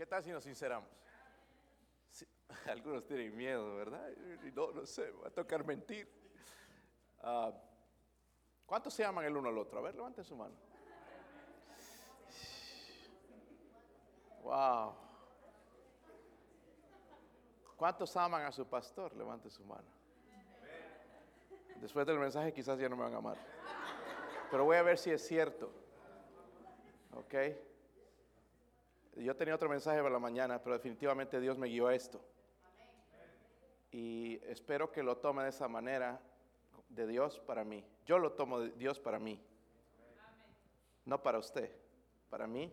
¿Qué tal si nos sinceramos? Algunos tienen miedo, ¿verdad? No, no sé, va a tocar mentir. Ah, ¿Cuántos se aman el uno al otro? A ver, levanten su mano. Wow. ¿Cuántos aman a su pastor? Levanten su mano. Después del mensaje quizás ya no me van a amar. Pero voy a ver si es cierto. ¿Ok? Yo tenía otro mensaje para la mañana, pero definitivamente Dios me guió a esto. Y espero que lo tome de esa manera, de Dios para mí. Yo lo tomo de Dios para mí. No para usted, para mí.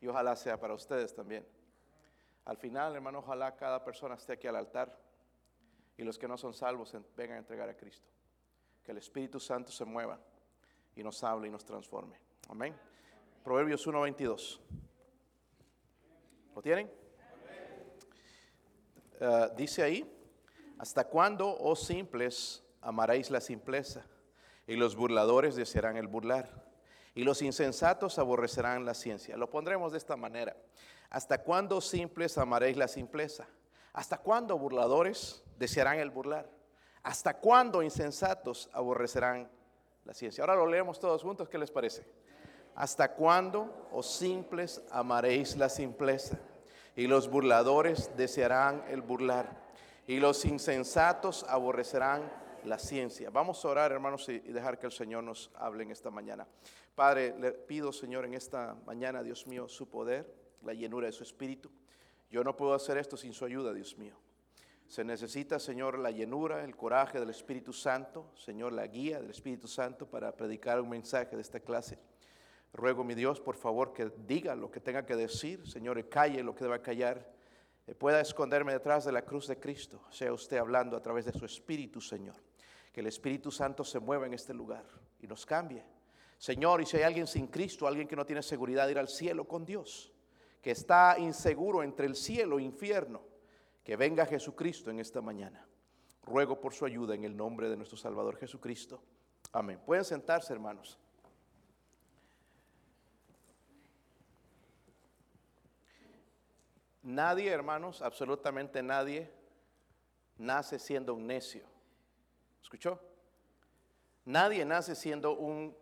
Y ojalá sea para ustedes también. Al final, hermano, ojalá cada persona esté aquí al altar y los que no son salvos vengan a entregar a Cristo. Que el Espíritu Santo se mueva y nos hable y nos transforme. Amén. Proverbios 1.22. ¿Lo tienen? Uh, dice ahí, ¿hasta cuándo, oh simples, amaréis la simpleza? Y los burladores desearán el burlar. Y los insensatos aborrecerán la ciencia. Lo pondremos de esta manera. ¿Hasta cuándo simples amaréis la simpleza? ¿Hasta cuándo burladores desearán el burlar? ¿Hasta cuándo insensatos aborrecerán la ciencia? Ahora lo leemos todos juntos, ¿qué les parece? ¿Hasta cuándo, oh simples, amaréis la simpleza? Y los burladores desearán el burlar. Y los insensatos aborrecerán la ciencia. Vamos a orar, hermanos, y dejar que el Señor nos hable en esta mañana. Padre, le pido, Señor, en esta mañana, Dios mío, su poder, la llenura de su espíritu. Yo no puedo hacer esto sin su ayuda, Dios mío. Se necesita, Señor, la llenura, el coraje del Espíritu Santo, Señor, la guía del Espíritu Santo para predicar un mensaje de esta clase. Ruego, mi Dios, por favor, que diga lo que tenga que decir, Señor, y calle lo que deba callar. Eh, pueda esconderme detrás de la cruz de Cristo, sea usted hablando a través de su Espíritu, Señor. Que el Espíritu Santo se mueva en este lugar y nos cambie. Señor, y si hay alguien sin Cristo, alguien que no tiene seguridad de ir al cielo con Dios, que está inseguro entre el cielo e infierno, que venga Jesucristo en esta mañana. Ruego por su ayuda en el nombre de nuestro Salvador Jesucristo. Amén. Pueden sentarse, hermanos. Nadie, hermanos, absolutamente nadie, nace siendo un necio. ¿Escuchó? Nadie nace siendo un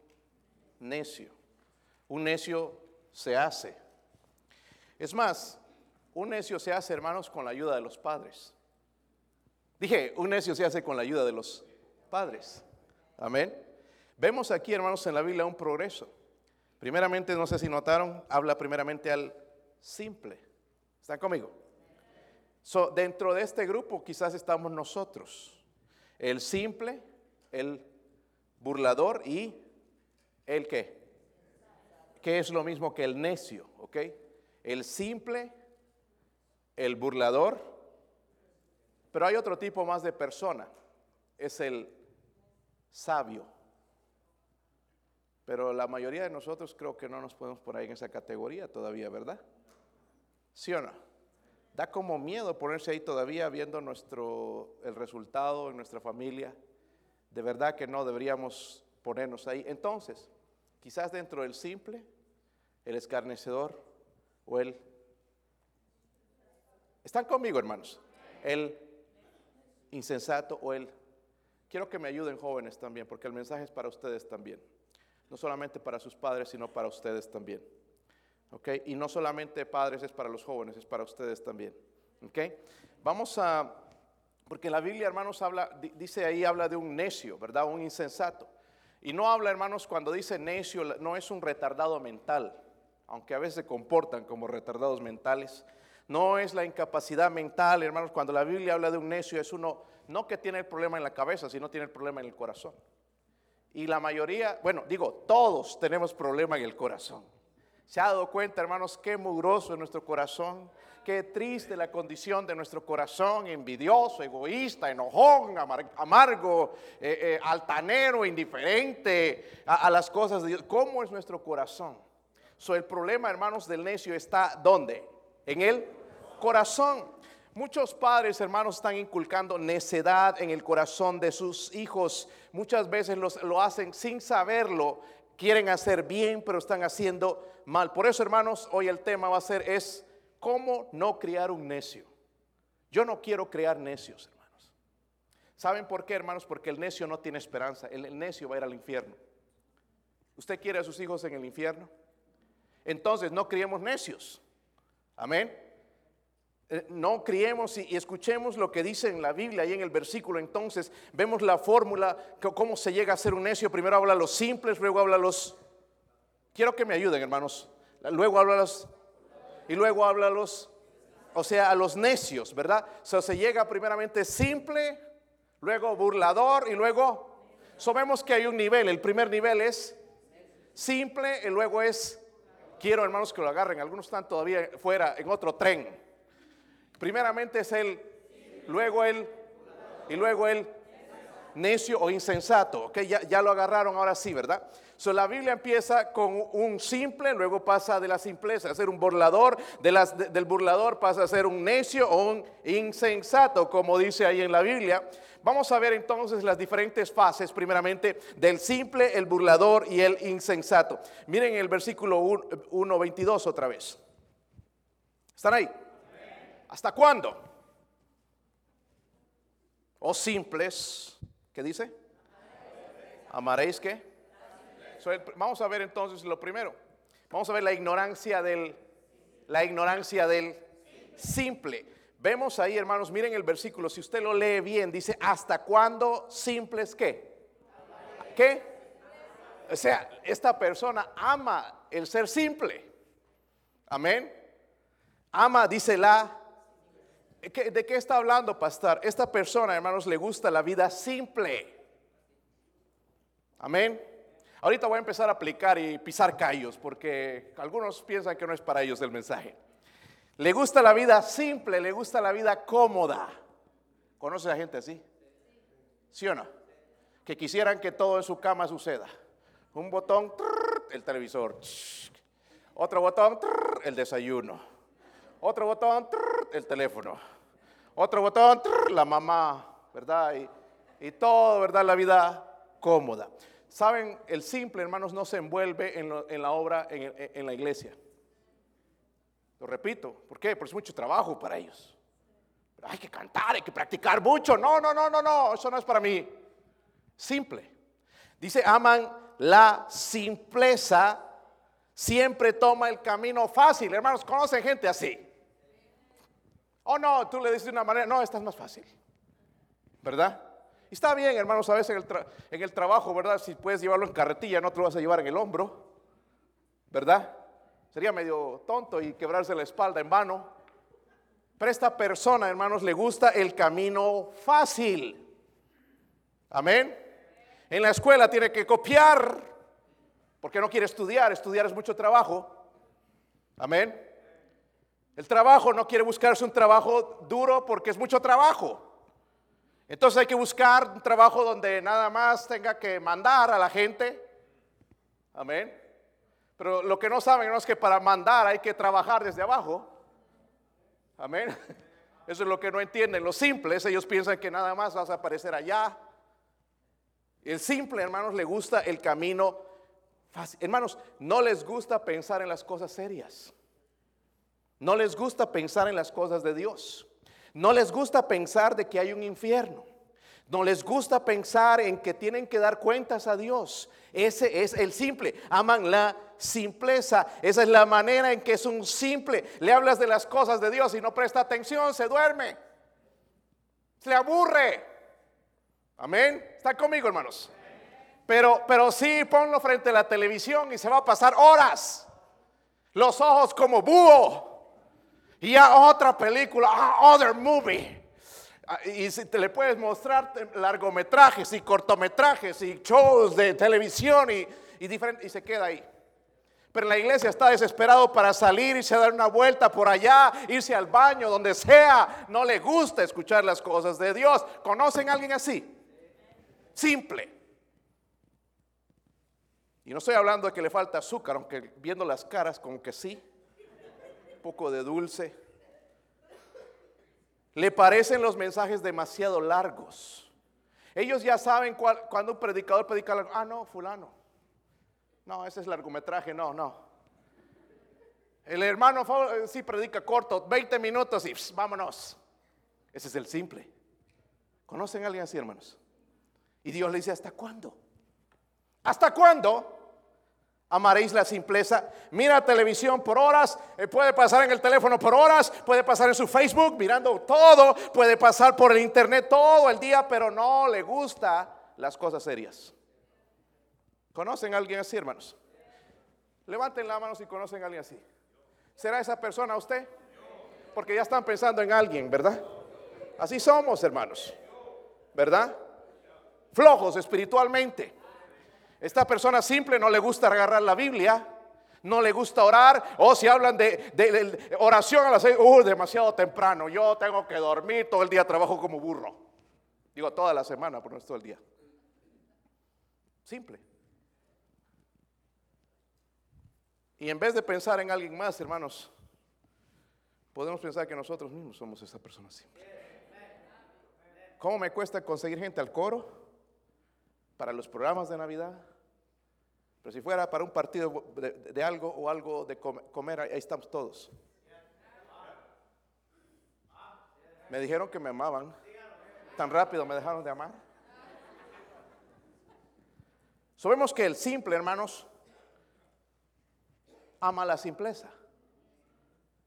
necio. Un necio se hace. Es más, un necio se hace, hermanos, con la ayuda de los padres. Dije, un necio se hace con la ayuda de los padres. Amén. Vemos aquí, hermanos, en la Biblia un progreso. Primeramente, no sé si notaron, habla primeramente al simple. ¿Están conmigo? Dentro de este grupo quizás estamos nosotros. El simple, el burlador y el qué. Que es lo mismo que el necio, ¿ok? El simple, el burlador, pero hay otro tipo más de persona, es el sabio. Pero la mayoría de nosotros creo que no nos podemos poner en esa categoría todavía, ¿verdad? ¿Sí o no? Da como miedo ponerse ahí todavía viendo nuestro, el resultado en nuestra familia. De verdad que no deberíamos ponernos ahí. Entonces, quizás dentro del simple, el escarnecedor o el... ¿Están conmigo, hermanos? El insensato o el... Quiero que me ayuden jóvenes también, porque el mensaje es para ustedes también. No solamente para sus padres, sino para ustedes también. Y no solamente padres es para los jóvenes, es para ustedes también. Vamos a, porque la Biblia, hermanos, habla, dice ahí, habla de un necio, ¿verdad? Un insensato. Y no habla, hermanos, cuando dice necio, no es un retardado mental, aunque a veces se comportan como retardados mentales. No es la incapacidad mental, hermanos, cuando la Biblia habla de un necio, es uno, no que tiene el problema en la cabeza, sino tiene el problema en el corazón. Y la mayoría, bueno, digo, todos tenemos problema en el corazón. ¿Se ha dado cuenta, hermanos, qué mugroso es nuestro corazón? Qué triste la condición de nuestro corazón, envidioso, egoísta, enojón, amargo, eh, eh, altanero, indiferente a, las cosas de Dios. ¿Cómo es nuestro corazón? So, el problema, hermanos, del necio está ¿dónde? En el corazón. Muchos padres, hermanos, están inculcando necedad en el corazón de sus hijos. Muchas veces lo hacen sin saberlo quieren hacer bien, pero están haciendo mal. Por eso, hermanos, hoy el tema va a ser es ¿Cómo no criar un necio? Yo no quiero crear necios, hermanos. ¿Saben por qué, hermanos? Porque el necio no tiene esperanza. El, el necio va a ir al infierno. ¿Usted quiere a sus hijos en el infierno? Entonces no criemos necios. Amén. Eh, No criemos y, escuchemos lo que dice en la Biblia y en el versículo. Entonces vemos la fórmula, cómo se llega a ser un necio. Primero habla los simples, luego habla los... Quiero que me ayuden, hermanos. Luego habla los... Y luego habla los... O sea, a los necios, ¿verdad? Se llega primeramente simple, luego burlador y luego... So vemos que hay un nivel. El primer nivel es simple y luego es... Quiero, hermanos, que lo agarren. Algunos están todavía fuera en otro tren. Primeramente es el, luego el, y luego el necio o insensato. Ok, ya, lo agarraron ahora sí, ¿verdad? So, la Biblia empieza con un simple, luego pasa de la simpleza a ser un burlador, del burlador pasa a ser un necio o un insensato, como dice ahí en la Biblia. Vamos a ver entonces las diferentes fases, primeramente, del simple, el burlador y el insensato. Miren el versículo 1, 22 otra vez. ¿Están ahí? ¿Hasta cuándo? O simples, ¿qué dice? ¿Amaréis qué? So, vamos a ver entonces lo primero. Vamos a ver la ignorancia del, la ignorancia del simple. Vemos ahí, hermanos, miren el versículo. Si usted lo lee bien, dice, ¿hasta cuándo simples qué? ¿Qué? O sea, esta persona ama el ser simple. Amén. Ama, dice la. ¿Qué- ¿De qué está hablando, pastor? Esta persona, hermanos, le gusta la vida simple. Amén. Ahorita voy a empezar a aplicar y pisar callos porque algunos piensan que no es para ellos el mensaje. Le gusta la vida simple, le gusta la vida cómoda. ¿Conoce a gente así? ¿Sí o no? Que quisieran que todo en su cama suceda. Un botón, el televisor. Otro botón, el desayuno. Otro botón, el teléfono. Otro botón, la mamá, ¿verdad? Y, y todo, ¿verdad? La vida cómoda. Saben, el simple, hermanos, no se envuelve en, en la obra, en, en la iglesia. Lo repito, ¿por qué? Porque es mucho trabajo para ellos. Hay que cantar, hay que practicar mucho. No, no, no, no, no, eso no es para mí. Simple. Dice, aman la simpleza, siempre toma el camino fácil. Hermanos, ¿conocen gente así? Oh, no, tú le dices de una manera, no, esta es más fácil. ¿Verdad? Y está bien, hermanos, a veces en el, trabajo, ¿verdad? Si puedes llevarlo en carretilla, no te lo vas a llevar en el hombro. ¿Verdad? Sería medio tonto y quebrarse la espalda en vano. Pero a esta persona, hermanos, le gusta el camino fácil. Amén. En la escuela tiene que copiar porque no quiere estudiar. Estudiar es mucho trabajo. Amén. El trabajo no quiere buscarse un trabajo duro porque es mucho trabajo. Entonces hay que buscar un trabajo donde nada más tenga que mandar a la gente. Amén. Pero lo que no saben es que para mandar hay que trabajar desde abajo. Amén. Eso es lo que no entienden los simples. Ellos piensan que nada más vas a aparecer allá. El simple, hermanos, le gusta el camino fácil. Hermanos, no les gusta pensar en las cosas serias. No les gusta pensar en las cosas de Dios. No les gusta pensar de que hay un infierno. No les gusta pensar en que tienen que dar cuentas a Dios. Ese es el simple. Aman la simpleza. Esa es la manera en que es un simple. Le hablas de las cosas de Dios y no presta atención, se duerme. Se aburre. Amén. ¿Está conmigo, hermanos? Pero, pero sí, ponlo frente a la televisión y se va a pasar horas. Los ojos como búho. Y ya otra película, ah, other movie. Ah, Y si te le puedes mostrar largometrajes y cortometrajes y shows de televisión y, y diferente, y se queda ahí. Pero la iglesia está desesperado para salir, irse a dar una vuelta por allá, irse al baño, donde sea. No le gusta escuchar las cosas de Dios. ¿Conocen a alguien así? Simple. Y no estoy hablando de que le falta azúcar, aunque viendo las caras como que sí. Poco de dulce. Le parecen los mensajes demasiado largos. Ellos ya saben cuál- cuando un predicador predica. Ah, no, fulano. No, ese es largometraje, no, no. El hermano eh, sí predica corto, 20 minutos y vámonos. Ese es el simple. ¿Conocen a alguien así, hermanos? Y Dios le dice, ¿hasta cuándo? ¿Hasta cuándo? Amaréis la simpleza. Mira televisión por horas, eh, puede pasar en el teléfono por horas, puede pasar en su Facebook mirando todo, puede pasar por el internet todo el día, pero no le gusta las cosas serias. ¿Conocen a alguien así, hermanos? Levanten la mano si conocen a alguien así. ¿Será esa persona usted? Porque ya están pensando en alguien, ¿verdad? Así somos, hermanos. ¿Verdad? Flojos espiritualmente. Esta persona simple no le gusta agarrar la Biblia, no le gusta orar, o si hablan de, oración a las seis, uh, demasiado temprano, yo tengo que dormir, todo el día trabajo como burro. Digo, toda la semana, pero no es todo el día. Simple. Y en vez de pensar en alguien más, hermanos, podemos pensar que nosotros mismos somos esa persona simple. ¿Cómo me cuesta conseguir gente al coro? Para los programas de Navidad, pero si fuera para un partido de, algo o algo de comer, ahí estamos todos. Me dijeron que me amaban. Tan rápido me dejaron de amar. Sabemos que el simple, hermanos, ama la simpleza.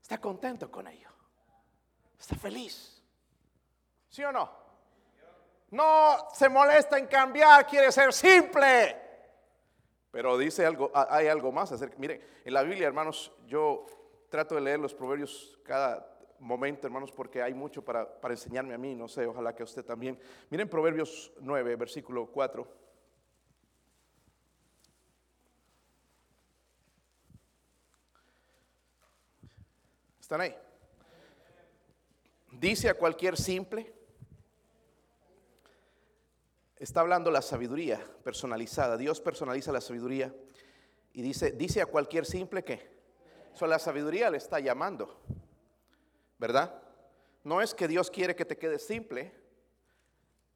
Está contento con ello. Está feliz. ¿Sí o no? No se molesta en cambiar, quiere ser simple. Pero dice algo, hay algo más acerca. Miren, en la Biblia, hermanos, yo trato de leer los proverbios cada momento, hermanos, porque hay mucho para, enseñarme a mí, no sé, ojalá que a usted también. Miren Proverbios 9, versículo 4. ¿Están ahí? Dice a cualquier simple, está hablando la sabiduría personalizada. Dios personaliza la sabiduría y dice, dice a cualquier simple que, so, la sabiduría le está llamando, ¿verdad? No es que Dios quiere que te quedes simple,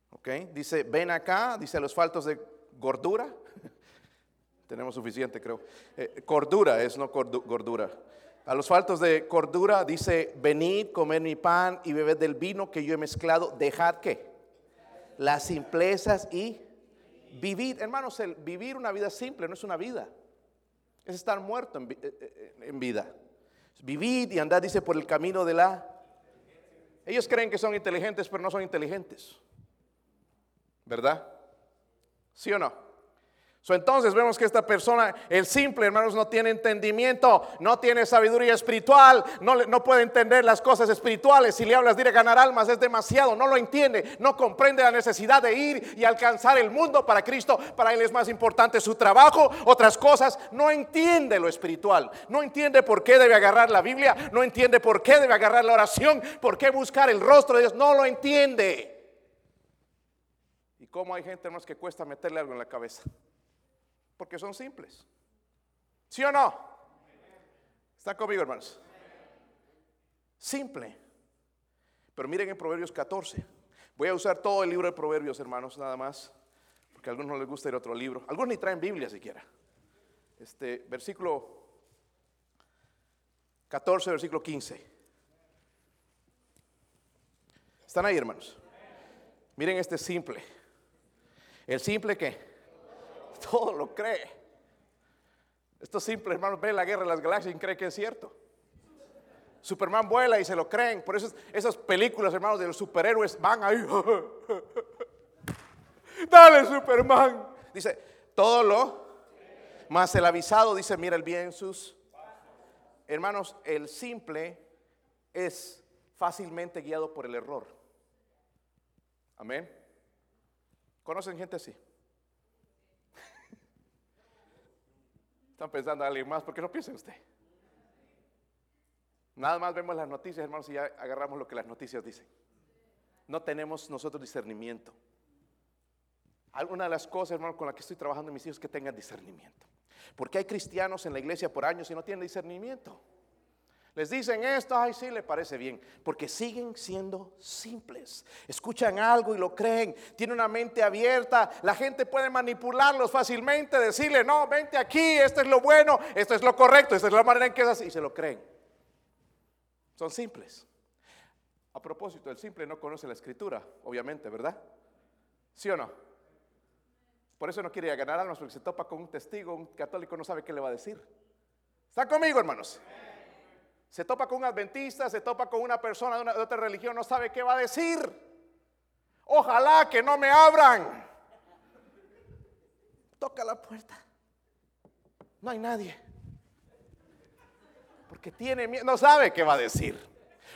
¿ok? Dice, ven acá, dice a los faltos de gordura, tenemos suficiente creo, eh, cordura es no gordura. A los faltos de cordura dice, venid, comed mi pan y bebed del vino que yo he mezclado, dejad que las simplezas y vivir. Hermanos, el vivir una vida simple no es una vida, es estar muerto en, eh, eh, vida. Vivir y andar, dice, por el camino de la... Ellos creen que son inteligentes, pero no son inteligentes. ¿Verdad? ¿Sí o no? Entonces vemos que esta persona, el simple, hermanos, no tiene entendimiento, no tiene sabiduría espiritual, no, puede entender las cosas espirituales. Si le hablas de ganar almas es demasiado, no lo entiende, no comprende la necesidad de ir y alcanzar el mundo para Cristo. Para él es más importante su trabajo, otras cosas. No entiende lo espiritual, no entiende por qué debe agarrar la Biblia, no entiende por qué debe agarrar la oración, por qué buscar el rostro de Dios, no lo entiende. ¿Y cómo hay gente, más que cuesta meterle algo en la cabeza? Porque son simples. ¿Sí o no? ¿Está conmigo, hermanos? Simple. Pero miren en Proverbios 14. Voy a usar todo el libro de Proverbios, hermanos, nada más. Porque a algunos no les gusta ir a otro libro. Algunos ni traen Biblia siquiera. Este versículo 14, versículo 15. ¿Están ahí, hermanos? Miren este simple. El simple que todo lo cree. Estos simples hermanos ven la guerra de las galaxias y creen que es cierto. Superman vuela y se lo creen. Por eso esas películas, hermanos, de los superhéroes van ahí. Dale, Superman. Dice, todo lo. Más el avisado dice, mira el bien sus. Hermanos, el simple es fácilmente guiado por el error. Amén. ¿Conocen gente así? Están pensando a alguien más, ¿por qué no piensa usted? Nada más vemos las noticias, hermanos, y ya agarramos lo que las noticias dicen. No tenemos nosotros discernimiento. Alguna de las cosas, hermanos, con las que estoy trabajando en mis hijos es que tengan discernimiento. Porque hay cristianos en la iglesia por años y no tienen discernimiento. Les dicen esto, ay, sí, le parece bien, porque siguen siendo simples. Escuchan algo y lo creen, tienen una mente abierta, la gente puede manipularlos fácilmente, decirle, no, vente aquí, esto es lo bueno, esto es lo correcto, esta es la manera en que es así, y se lo creen. Son simples. A propósito, el simple no conoce la escritura, obviamente, ¿verdad? ¿Sí o no? Por eso no quiere ganar almas, porque se topa con un testigo, un católico no sabe qué le va a decir. ¿Está conmigo, hermanos? Se topa con un adventista, se topa con una persona de, otra religión, no sabe qué va a decir. Ojalá que no me abran. Toca la puerta. No hay nadie. Porque tiene miedo, no sabe qué va a decir.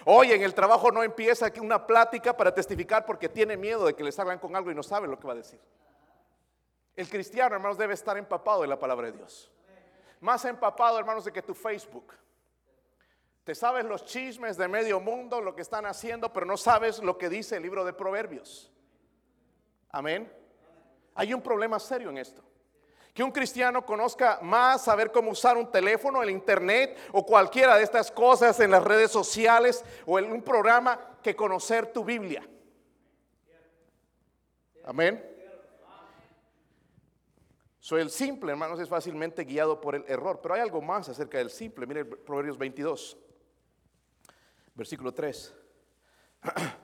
Hoy en el trabajo no empieza una plática para testificar porque tiene miedo de que les hablan con algo y no sabe lo que va a decir. El cristiano, hermanos, debe estar empapado de la palabra de Dios. Más empapado, hermanos, de que tu Facebook. Te sabes los chismes de medio mundo, lo que están haciendo, pero no sabes lo que dice el libro de Proverbios. Amén. Hay un problema serio en esto. Que un cristiano conozca más saber cómo usar un teléfono, el internet o cualquiera de estas cosas en las redes sociales o en un programa que conocer tu Biblia. Amén. Soy el simple, hermanos, es fácilmente guiado por el error. Pero hay algo más acerca del simple. Mire Proverbios 22, versículo 3.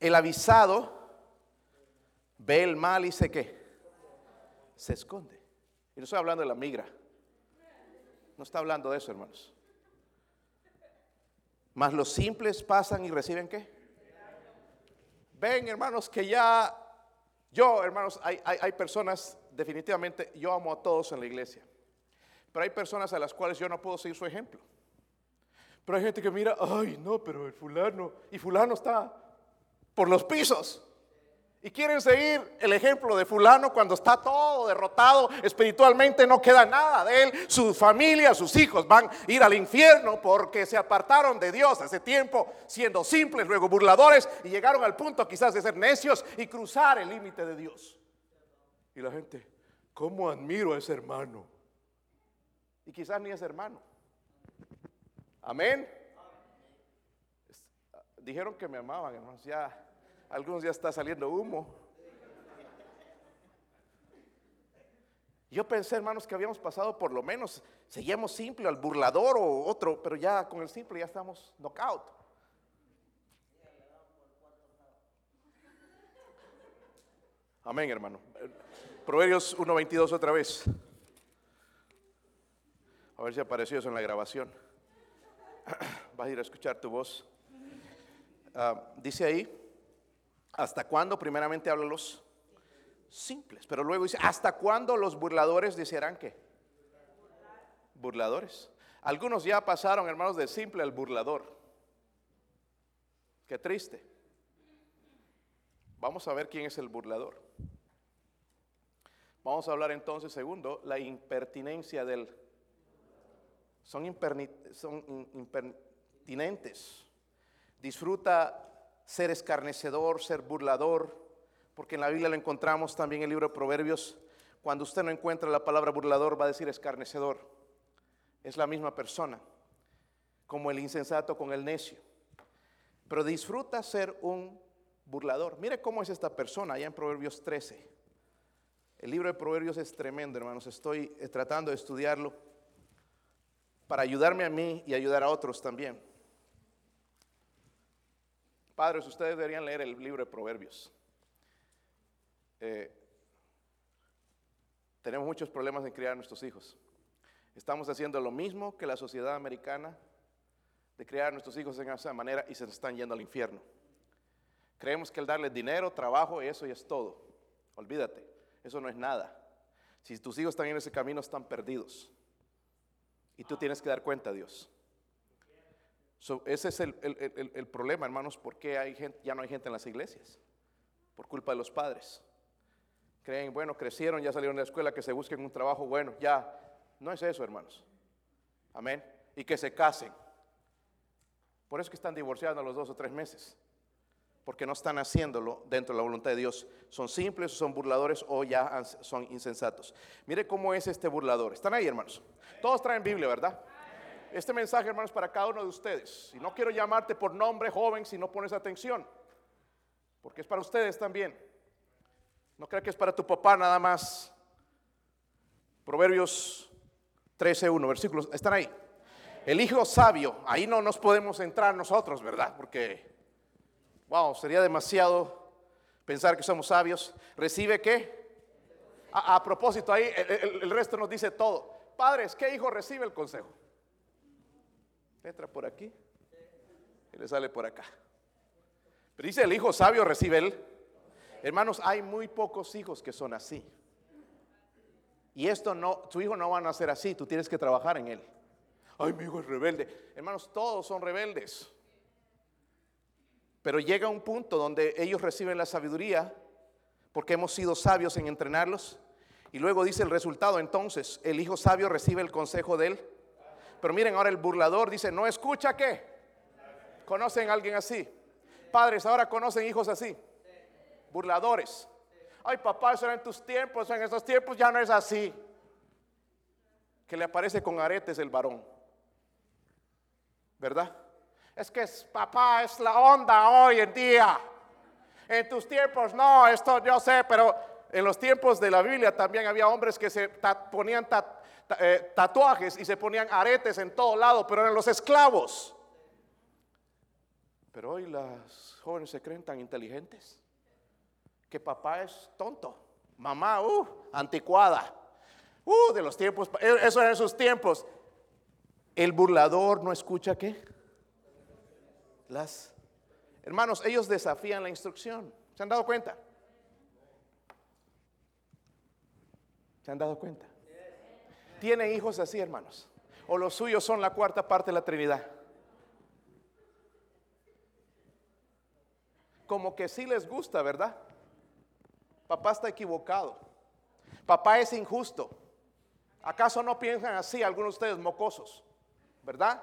El avisado ve el mal y se qué? Se esconde. Y no estoy hablando de la migra. No está hablando de eso, hermanos. Mas los simples pasan y reciben qué? Ven, hermanos, que ya yo, hermanos, hay, personas, definitivamente, yo amo a todos en la iglesia, pero hay personas a las cuales yo no puedo seguir su ejemplo. Pero hay gente que mira, ay, no, pero el fulano, y fulano está por los pisos. Y quieren seguir el ejemplo de fulano cuando está todo derrotado espiritualmente, no queda nada de él, su familia, sus hijos van a ir al infierno porque se apartaron de Dios hace tiempo siendo simples, luego burladores y llegaron al punto quizás de ser necios y cruzar el límite de Dios. Y la gente, ¿cómo admiro a ese hermano? Y quizás ni es hermano. Amén. Dijeron que me amaban, hermanos, ya algunos ya está saliendo humo. Yo pensé, hermanos, que habíamos pasado por lo menos, seguíamos simple al burlador o otro, pero ya con el simple ya estamos knockout. Amén, hermano. Proverbios 1.22 otra vez. A ver si apareció eso en la grabación. Vas a ir a escuchar tu voz. Ah, dice ahí, ¿Hasta cuándo? Primeramente habla los simples, pero luego dice, ¿hasta cuándo los burladores desearán qué? Burladores. Algunos ya pasaron, hermanos, de simple al burlador. Qué triste. Vamos a ver quién es el burlador. Vamos a hablar entonces, segundo, la impertinencia del... Son, impertinentes. Disfruta ser escarnecedor, ser burlador, porque en la Biblia lo encontramos también en el libro de Proverbios. Cuando usted no encuentra la palabra burlador, va a decir escarnecedor. Es la misma persona, como el insensato con el necio. Pero disfruta ser un burlador. Mire cómo es esta persona allá en Proverbios 13. El libro de Proverbios es tremendo, hermanos. Estoy eh, tratando de estudiarlo para ayudarme a mí y ayudar a otros también. Padres, ustedes deberían leer el libro de Proverbios. Eh, tenemos muchos problemas en criar a nuestros hijos. Estamos haciendo lo mismo que la sociedad americana de criar a nuestros hijos en esa manera y se están yendo al infierno. Creemos que el darles dinero, trabajo, eso ya es todo. Olvídate, eso no es nada. Si tus hijos están en ese camino, están perdidos. Y tú tienes que dar cuenta a Dios ese es el, problema, hermanos, porque hay gente, ya no hay gente en las iglesias, por culpa de los padres. Creen, bueno, crecieron, ya salieron de la escuela, que se busquen un trabajo bueno, ya. No es eso, hermanos. Amén. Y que se casen. Por eso que están divorciando a los dos o tres meses. Porque no están haciéndolo dentro de la voluntad de Dios. Son simples, son burladores o ya son insensatos. Mire cómo es este burlador. Están ahí, hermanos. Todos traen Biblia, ¿verdad? Este mensaje, hermanos, para cada uno de ustedes. Y no quiero llamarte por nombre joven si no pones atención. Porque es para ustedes también. No creo que es para tu papá nada más. Proverbios 13.1, versículos, están ahí. El hijo sabio, ahí no nos podemos entrar nosotros, ¿verdad? Porque, wow, sería demasiado pensar que somos sabios. ¿Recibe qué? A, propósito, ahí el, resto nos dice todo. Padres, ¿qué hijo recibe el consejo? Entra por aquí y le sale por acá. Pero dice el hijo sabio recibe él. Hermanos, hay muy pocos hijos que son así. Y esto no, tu hijo no va a nacer así, tú tienes que trabajar en él. Ay, mi hijo es rebelde. Hermanos, todos son rebeldes. Pero llega un punto donde ellos reciben la sabiduría porque hemos sido sabios en entrenarlos. Y luego dice el resultado, entonces el hijo sabio recibe el consejo de él. Pero miren, ahora el burlador dice, no escucha qué. ¿Conocen a alguien así? Padres, ahora conocen hijos así burladores. Ay, papá, eso era en tus tiempos, en estos tiempos ya no es así. Que le aparece con aretes el varón. ¿Verdad? Es que papá es la onda hoy en día. En tus tiempos no, esto yo sé, pero en los tiempos de la Biblia también había hombres que se ponían eh, tatuajes y se ponían aretes en todo lado, pero eran los esclavos. Pero hoy las jóvenes se creen tan inteligentes que papá es tonto, mamá, uh, anticuada, uh, de los tiempos, e, eso era en sus tiempos. El burlador no escucha qué? Las hermanos, ellos desafían la instrucción. ¿Se han dado cuenta? ¿Se han dado cuenta? Tienen hijos así, hermanos. O los suyos son la cuarta parte de la Trinidad. Como que sí les gusta, ¿verdad? Papá está equivocado. Papá es injusto. ¿Acaso no piensan así algunos de ustedes mocosos? ¿Verdad?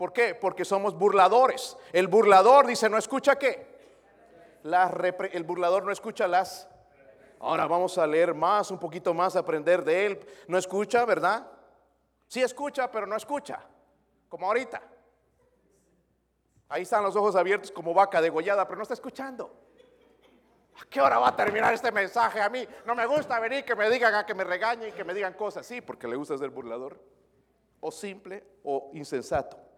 ¿Por qué? Porque somos burladores. El burlador dice, ¿no escucha qué? el burlador no escucha las... Ahora vamos a leer más, un poquito más, aprender de él. No escucha, ¿verdad? Sí escucha, pero no escucha. Como ahorita. Ahí están los ojos abiertos como vaca degollada, pero no está escuchando. ¿A qué hora va a terminar este mensaje? A mí no me gusta venir que me digan, a que me regañen, y que me digan cosas. Sí, porque le gusta ser burlador. O simple o insensato.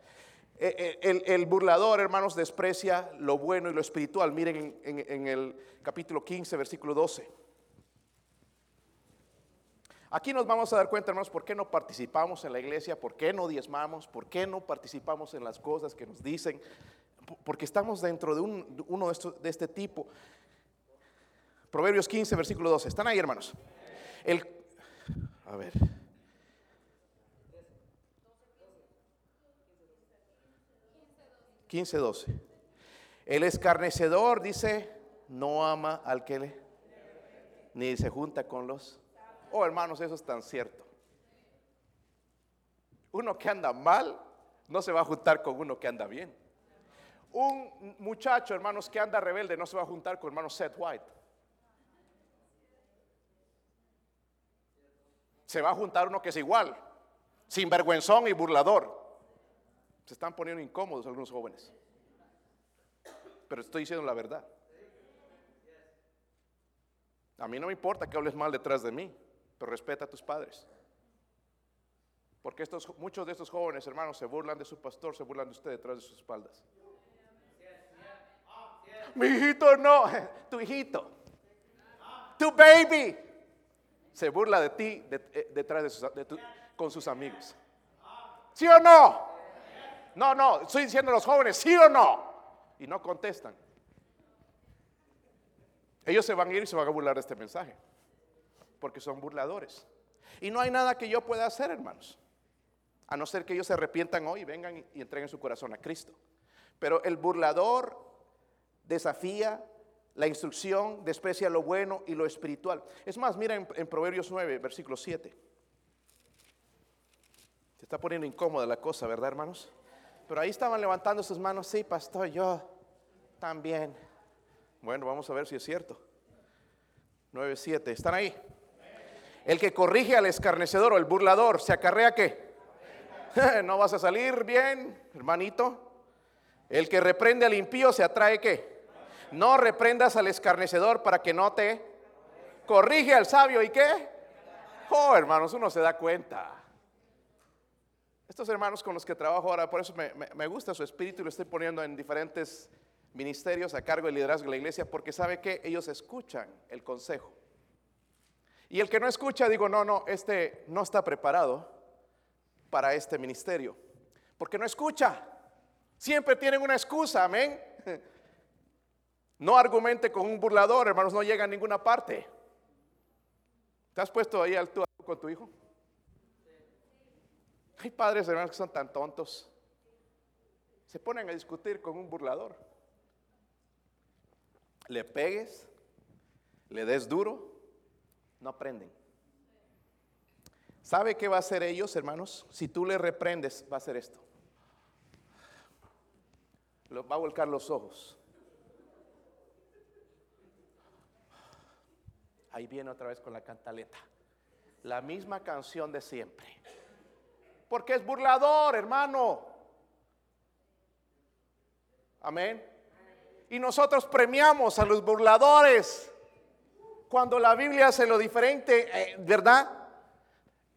Eh, eh, el, burlador, hermanos, desprecia lo bueno y lo espiritual. Miren en, el capítulo 15, versículo 12. Aquí nos vamos a dar cuenta, hermanos, por qué no participamos en la iglesia, por qué no diezmamos, por qué no participamos en las cosas que nos dicen, porque estamos dentro de uno de, de este tipo. Proverbios 15, versículo 12. ¿Están ahí, hermanos? El, a ver. Quince, 12. El escarnecedor dice, no ama al que le, ni se junta con los. Oh, hermanos, eso es tan cierto. Uno que anda mal no se va a juntar con uno que anda bien. Un muchacho, hermanos, que anda rebelde no se va a juntar con hermano Seth White. se va a juntar uno que es igual, sinvergüenzón y burlador. Se están poniendo incómodos algunos jóvenes. Pero estoy diciendo la verdad. A mí no me importa que hables mal detrás de mí, pero respeta a tus padres. Porque estos, muchos de estos jóvenes hermanos se burlan de su pastor, se burlan de usted detrás de sus espaldas. Mi hijito no, tu hijito, tu baby se burla de ti eh, detrás de, sus, con sus amigos. ¿Sí o no? No, no, estoy diciendo a los jóvenes, ¿sí o no? Y no contestan. Ellos se van a ir y se van a burlar de este mensaje, porque son burladores. Y no hay nada que yo pueda hacer, hermanos, a no ser que ellos se arrepientan hoy vengan y entreguen su corazón a Cristo. Pero el burlador desafía la instrucción desprecia lo bueno y lo espiritual. Es más, mira en, Proverbios 9, versículo 7. Se está poniendo incómoda la cosa, ¿verdad, hermanos? Pero ahí estaban levantando sus manos, sí, pastor, yo también. Bueno, vamos a ver si es cierto. 9.7, ¿están ahí? El que corrige al escarnecedor o el burlador, ¿se acarrea qué? no vas a salir bien, hermanito. El que reprende al impío se atrae qué? No reprendas al escarnecedor para que no te corrige al sabio y qué? Oh, hermanos, uno se da cuenta. Estos hermanos con los que trabajo ahora, por eso me, gusta su espíritu y lo estoy poniendo en diferentes ministerios a cargo del liderazgo de la iglesia, porque sabe que ellos escuchan el consejo. Y el que no escucha, digo, no, no, este no está preparado para este ministerio, porque no escucha. Siempre tienen una excusa, amén. No argumente con un burlador, hermanos, no llega a ninguna parte. ¿Te has puesto ahí al tú con tu hijo? Hay padres, hermanos, que son tan tontos. Se ponen a discutir con un burlador. Le pegues, le des duro, no aprenden. ¿Sabe qué va a hacer ellos, hermanos? Si tú le reprendes, va a hacer esto. Va a volcar los ojos. Ahí viene otra vez con la cantaleta. La misma canción de siempre porque es burlador, hermano. Amén. Y nosotros premiamos a los burladores cuando la Biblia hace lo diferente, eh, ¿verdad?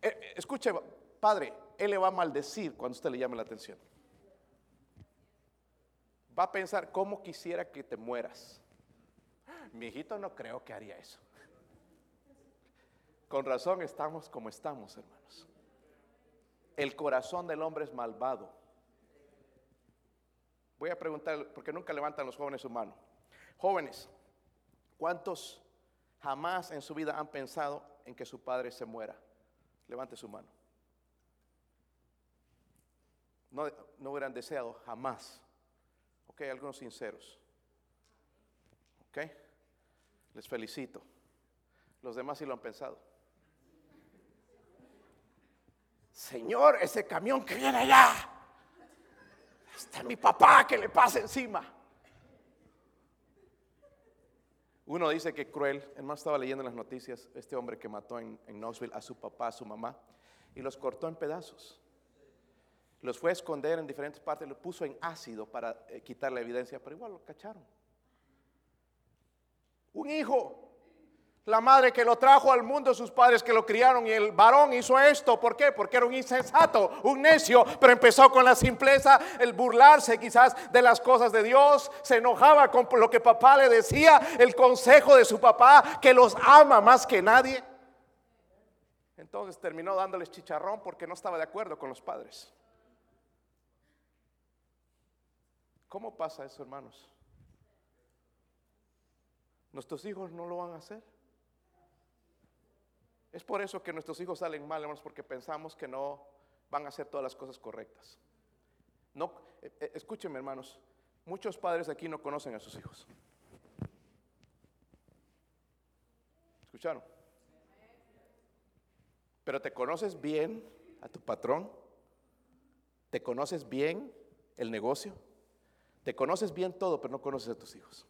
Eh, escuche, padre, él le va a maldecir cuando usted le llame la atención. Va a pensar, ¿cómo quisiera que te mueras? Mi hijito no creo que haría eso. Con razón estamos como estamos, hermanos. El corazón del hombre es malvado. Voy a preguntar, porque nunca levantan los jóvenes su mano. Jóvenes, ¿cuántos jamás en su vida han pensado en que su padre se muera? Levante su mano. No, no hubieran deseado jamás. Ok, algunos sinceros. Ok, les felicito. Los demás sí lo han pensado. Señor, ese camión que viene allá, está mi papá que le pasa encima. Uno dice que cruel, el más estaba leyendo las noticias, este hombre que mató en, Knoxville a su papá, a su mamá, y los cortó en pedazos. Los fue a esconder en diferentes partes, lo puso en ácido para eh, quitar la evidencia, pero igual lo cacharon. Un hijo la madre que lo trajo al mundo, sus padres que lo criaron y el varón hizo esto. ¿Por qué? Porque era un insensato, un necio, pero empezó con la simpleza, el burlarse quizás de las cosas de Dios, se enojaba con lo que papá le decía, el consejo de su papá, que los ama más que nadie. Entonces terminó dándoles chicharrón porque no estaba de acuerdo con los padres. ¿Cómo pasa eso, hermanos? Nuestros hijos no lo van a hacer. Es por eso que nuestros hijos salen mal, hermanos, porque pensamos que no van a hacer todas las cosas correctas. No, eh, eh, escúchenme, hermanos, muchos padres aquí no conocen a sus hijos. ¿Escucharon? Pero te conoces bien a tu patrón, te conoces bien el negocio, te conoces bien todo, pero no conoces a tus hijos.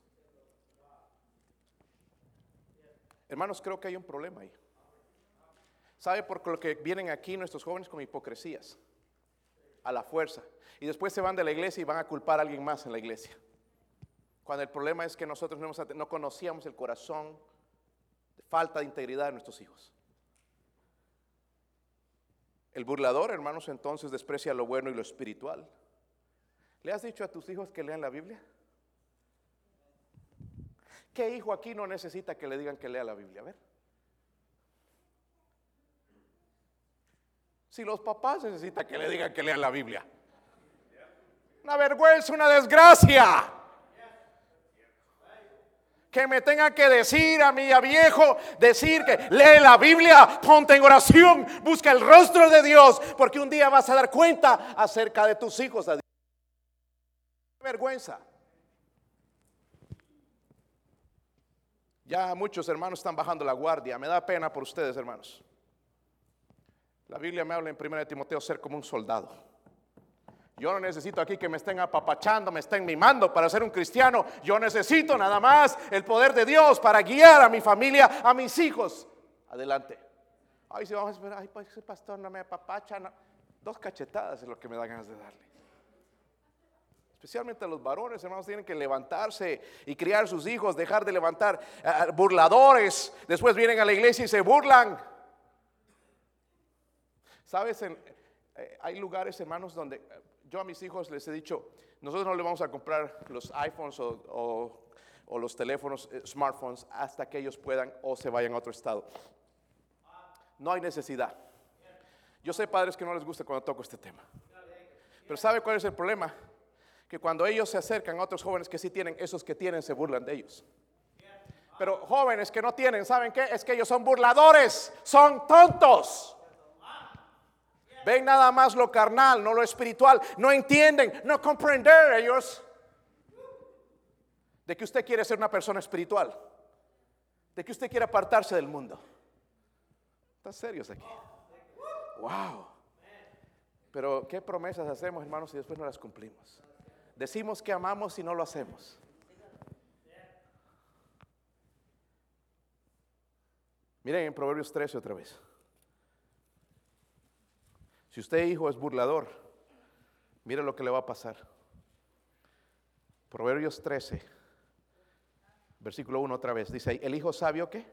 Hermanos, creo que hay un problema ahí. ¿Sabe por lo que vienen aquí nuestros jóvenes con hipocresías? A la fuerza. Y después se van de la iglesia y van a culpar a alguien más en la iglesia. Cuando el problema es que nosotros no, conocíamos el corazón, de falta de integridad de nuestros hijos. El burlador, hermanos, entonces desprecia lo bueno y lo espiritual. ¿Le has dicho a tus hijos que lean la Biblia? ¿Qué hijo aquí no necesita que le digan que lea la Biblia? A ver. Si los papás necesitan que le digan que lean la Biblia. Una vergüenza, una desgracia. Que me tenga que decir a mi viejo, decir que lee la Biblia, ponte en oración, busca el rostro de Dios, porque un día vas a dar cuenta acerca de tus hijos. Vergüenza. Ya muchos hermanos están bajando la guardia. Me da pena por ustedes, hermanos. La Biblia me habla en 1 Timoteo ser como un soldado. Yo no necesito aquí que me estén apapachando, me estén mimando para ser un cristiano. Yo necesito nada más el poder de Dios para guiar a mi familia, a mis hijos. Adelante. Ay, si vamos a esperar, ay, pues ese pastor no me apapacha. Dos cachetadas es lo que me da ganas de darle. Especialmente los varones, hermanos, tienen que levantarse y criar sus hijos, dejar de levantar burladores. Después vienen a la iglesia y se burlan. Sabes, eh, hay lugares, hermanos, donde eh, yo a mis hijos les he dicho, nosotros no le vamos a comprar los iPhones o, los teléfonos, eh, smartphones, hasta que ellos puedan o se vayan a otro estado. No hay necesidad. Yo sé padres que no les gusta cuando toco este tema. Pero ¿sabe cuál es el problema? Que cuando ellos se acercan a otros jóvenes que sí tienen, esos que tienen se burlan de ellos. Pero jóvenes que no tienen, ¿saben qué? Es que ellos son burladores, son tontos. Ven nada más lo carnal, no lo espiritual. No entienden, no comprender ellos de que usted quiere ser una persona espiritual, de que usted quiere apartarse del mundo. ¿Están serios aquí? Wow. Pero ¿qué promesas hacemos, hermanos, y después no las cumplimos? Decimos que amamos y no lo hacemos. Miren en Proverbios 13 otra vez. Si usted hijo es burlador, mire lo que le va a pasar. Proverbios 13, versículo 1 otra vez. Dice, ¿el hijo sabio qué?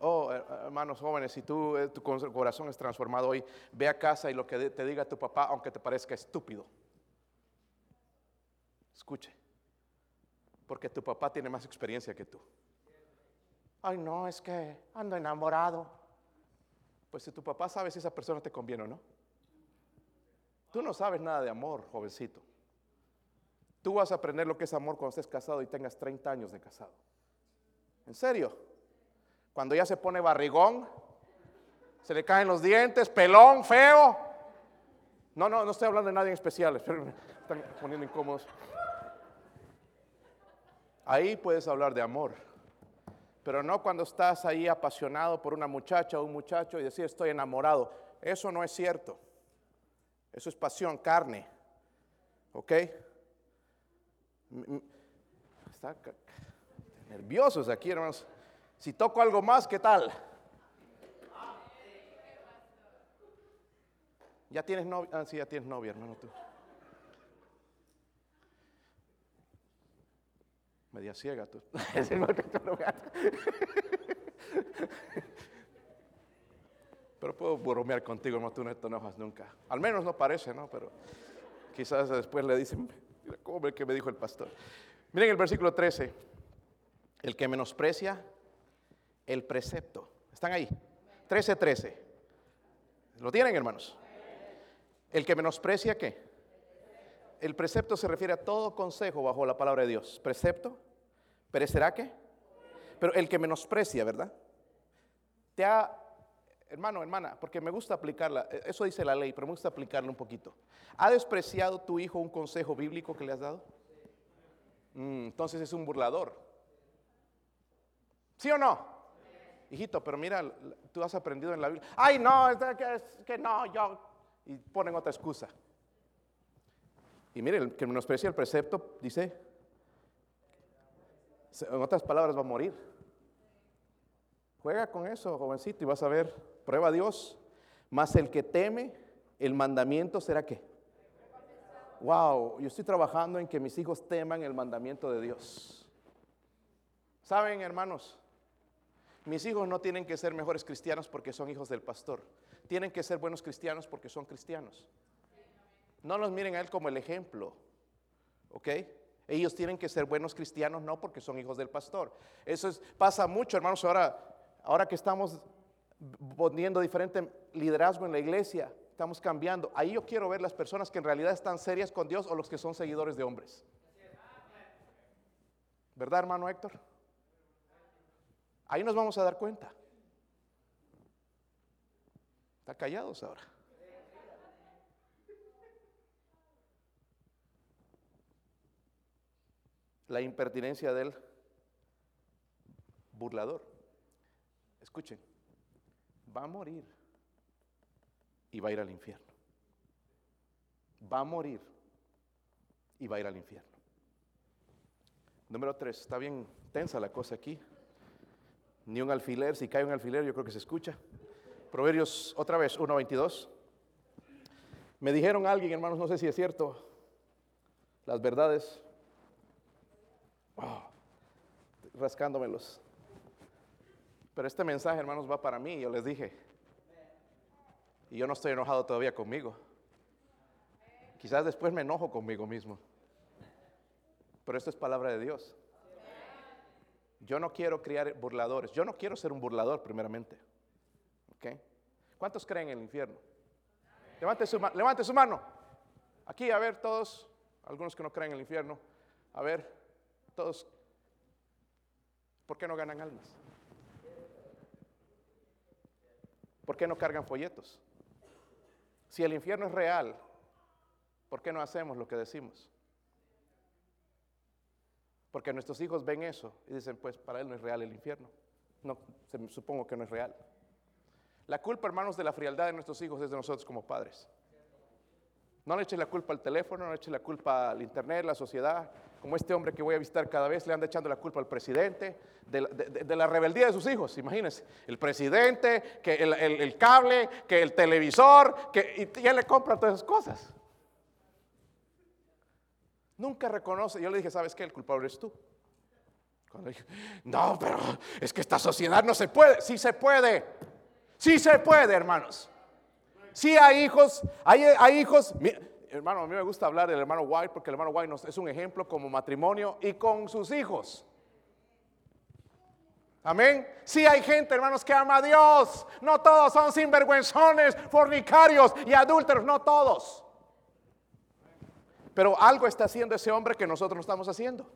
Oh, hermanos jóvenes, si tú, eh, tu corazón es transformado hoy, ve a casa y lo que te diga tu papá, aunque te parezca estúpido, escuche, porque tu papá tiene más experiencia que tú. Ay, no, es que ando enamorado. Pues si tu papá sabe si esa persona te conviene o no. Tú no sabes nada de amor, jovencito. Tú vas a aprender lo que es amor cuando estés casado y tengas 30 años de casado. ¿En serio? Cuando ya se pone barrigón, se le caen los dientes, pelón, feo. No, no, no estoy hablando de nadie en especial, están poniendo incómodos. Ahí puedes hablar de amor, pero no cuando estás ahí apasionado por una muchacha o un muchacho y decir estoy enamorado. Eso no es cierto. Eso es pasión, carne. ¿Ok? Están nerviosos aquí, hermanos. Si toco algo más, ¿qué tal? Ya tienes novia, ah, sí, ya tienes novia, hermano tú. Media ciega tú. Pero puedo bromear contigo, no tú no te enojas nunca. Al menos no parece, ¿no? Pero quizás después le dicen, mira cómo ve que me dijo el pastor. Miren el versículo 13. El que menosprecia el precepto. ¿Están ahí? 13:13. 13. ¿Lo tienen, hermanos? El que menosprecia qué? El precepto se refiere a todo consejo bajo la palabra de Dios. ¿Precepto? ¿Perecerá qué? Pero el que menosprecia, ¿verdad? Te ha, hermano, hermana, porque me gusta aplicarla, e, eso dice la ley, pero me gusta aplicarla un poquito. ¿Ha despreciado tu hijo un consejo bíblico que le has dado? Mm, entonces es un burlador. ¿Sí o no? hijito, pero mira, tú has aprendido en la Biblia. Ay, no, es que, no, yo. Y ponen otra excusa. Y mire, el que menosprecia el precepto dice, en otras palabras, va a morir. Juega con eso, jovencito, y vas a ver, prueba a Dios. Más el que teme el mandamiento será qué. Wow, yo estoy trabajando en que mis hijos teman el mandamiento de Dios. Saben, hermanos, mis hijos no tienen que ser mejores cristianos porque son hijos del pastor. Tienen que ser buenos cristianos porque son cristianos. No los miren a él como el ejemplo. ¿Ok? Ellos tienen que ser buenos cristianos no porque son hijos del pastor. Eso pasa mucho, hermanos. Ahora, ahora que estamos poniendo diferente liderazgo en la iglesia, estamos cambiando. Ahí yo quiero ver las personas que en realidad están serias con Dios o los que son seguidores de hombres. ¿Verdad, hermano Héctor? Ahí nos vamos a dar cuenta. Está callados ahora. La impertinencia del burlador. Escuchen, va a morir y va a ir al infierno. Va a morir y va a ir al infierno. Número tres, está bien tensa la cosa aquí ni un alfiler. Si cae un alfiler, yo creo que se escucha. Proverbios, otra vez, 1.22. Me dijeron alguien, hermanos, no sé si es cierto, las verdades, oh, rascándomelos. Pero este mensaje, hermanos, va para mí, yo les dije. Y yo no estoy enojado todavía conmigo. Quizás después me enojo conmigo mismo. Pero esto es palabra de Dios. Yo no quiero criar burladores. Yo no quiero ser un burlador primeramente. ¿Cuántos creen en el infierno? Levante su, levante su mano. Aquí, a ver, todos, algunos que no creen en el infierno. A ver, ¿Por qué no ganan almas? ¿Por qué no cargan folletos? Si el infierno es real, ¿por qué no hacemos lo que decimos? Porque nuestros hijos ven eso y dicen, pues para él no es real el infierno. No, supongo que no es real. La culpa, hermanos, de la frialdad de nuestros hijos es de nosotros como padres. No le eches la culpa al teléfono, no le eches la culpa al internet, la sociedad. Como este hombre que voy a visitar cada vez le anda echando la culpa al presidente de, la rebeldía de sus hijos. Imagínense, el presidente, que el, cable, que el televisor, que y, él le compra todas esas cosas. Nunca reconoce. Yo le dije, ¿sabes qué? El culpable eres tú. Cuando dije, no, pero es que esta sociedad no se puede. Sí se puede. Sí se puede, hermanos. Sí hay hijos, hay hijos. Hermano, a mí me gusta hablar del hermano White porque el hermano White es un ejemplo como matrimonio y con sus hijos. Amén. Sí hay gente, hermanos, que ama a Dios. No todos son sinvergüenzones, fornicarios y adúlteros, no todos. Pero algo está haciendo ese hombre que nosotros no estamos haciendo.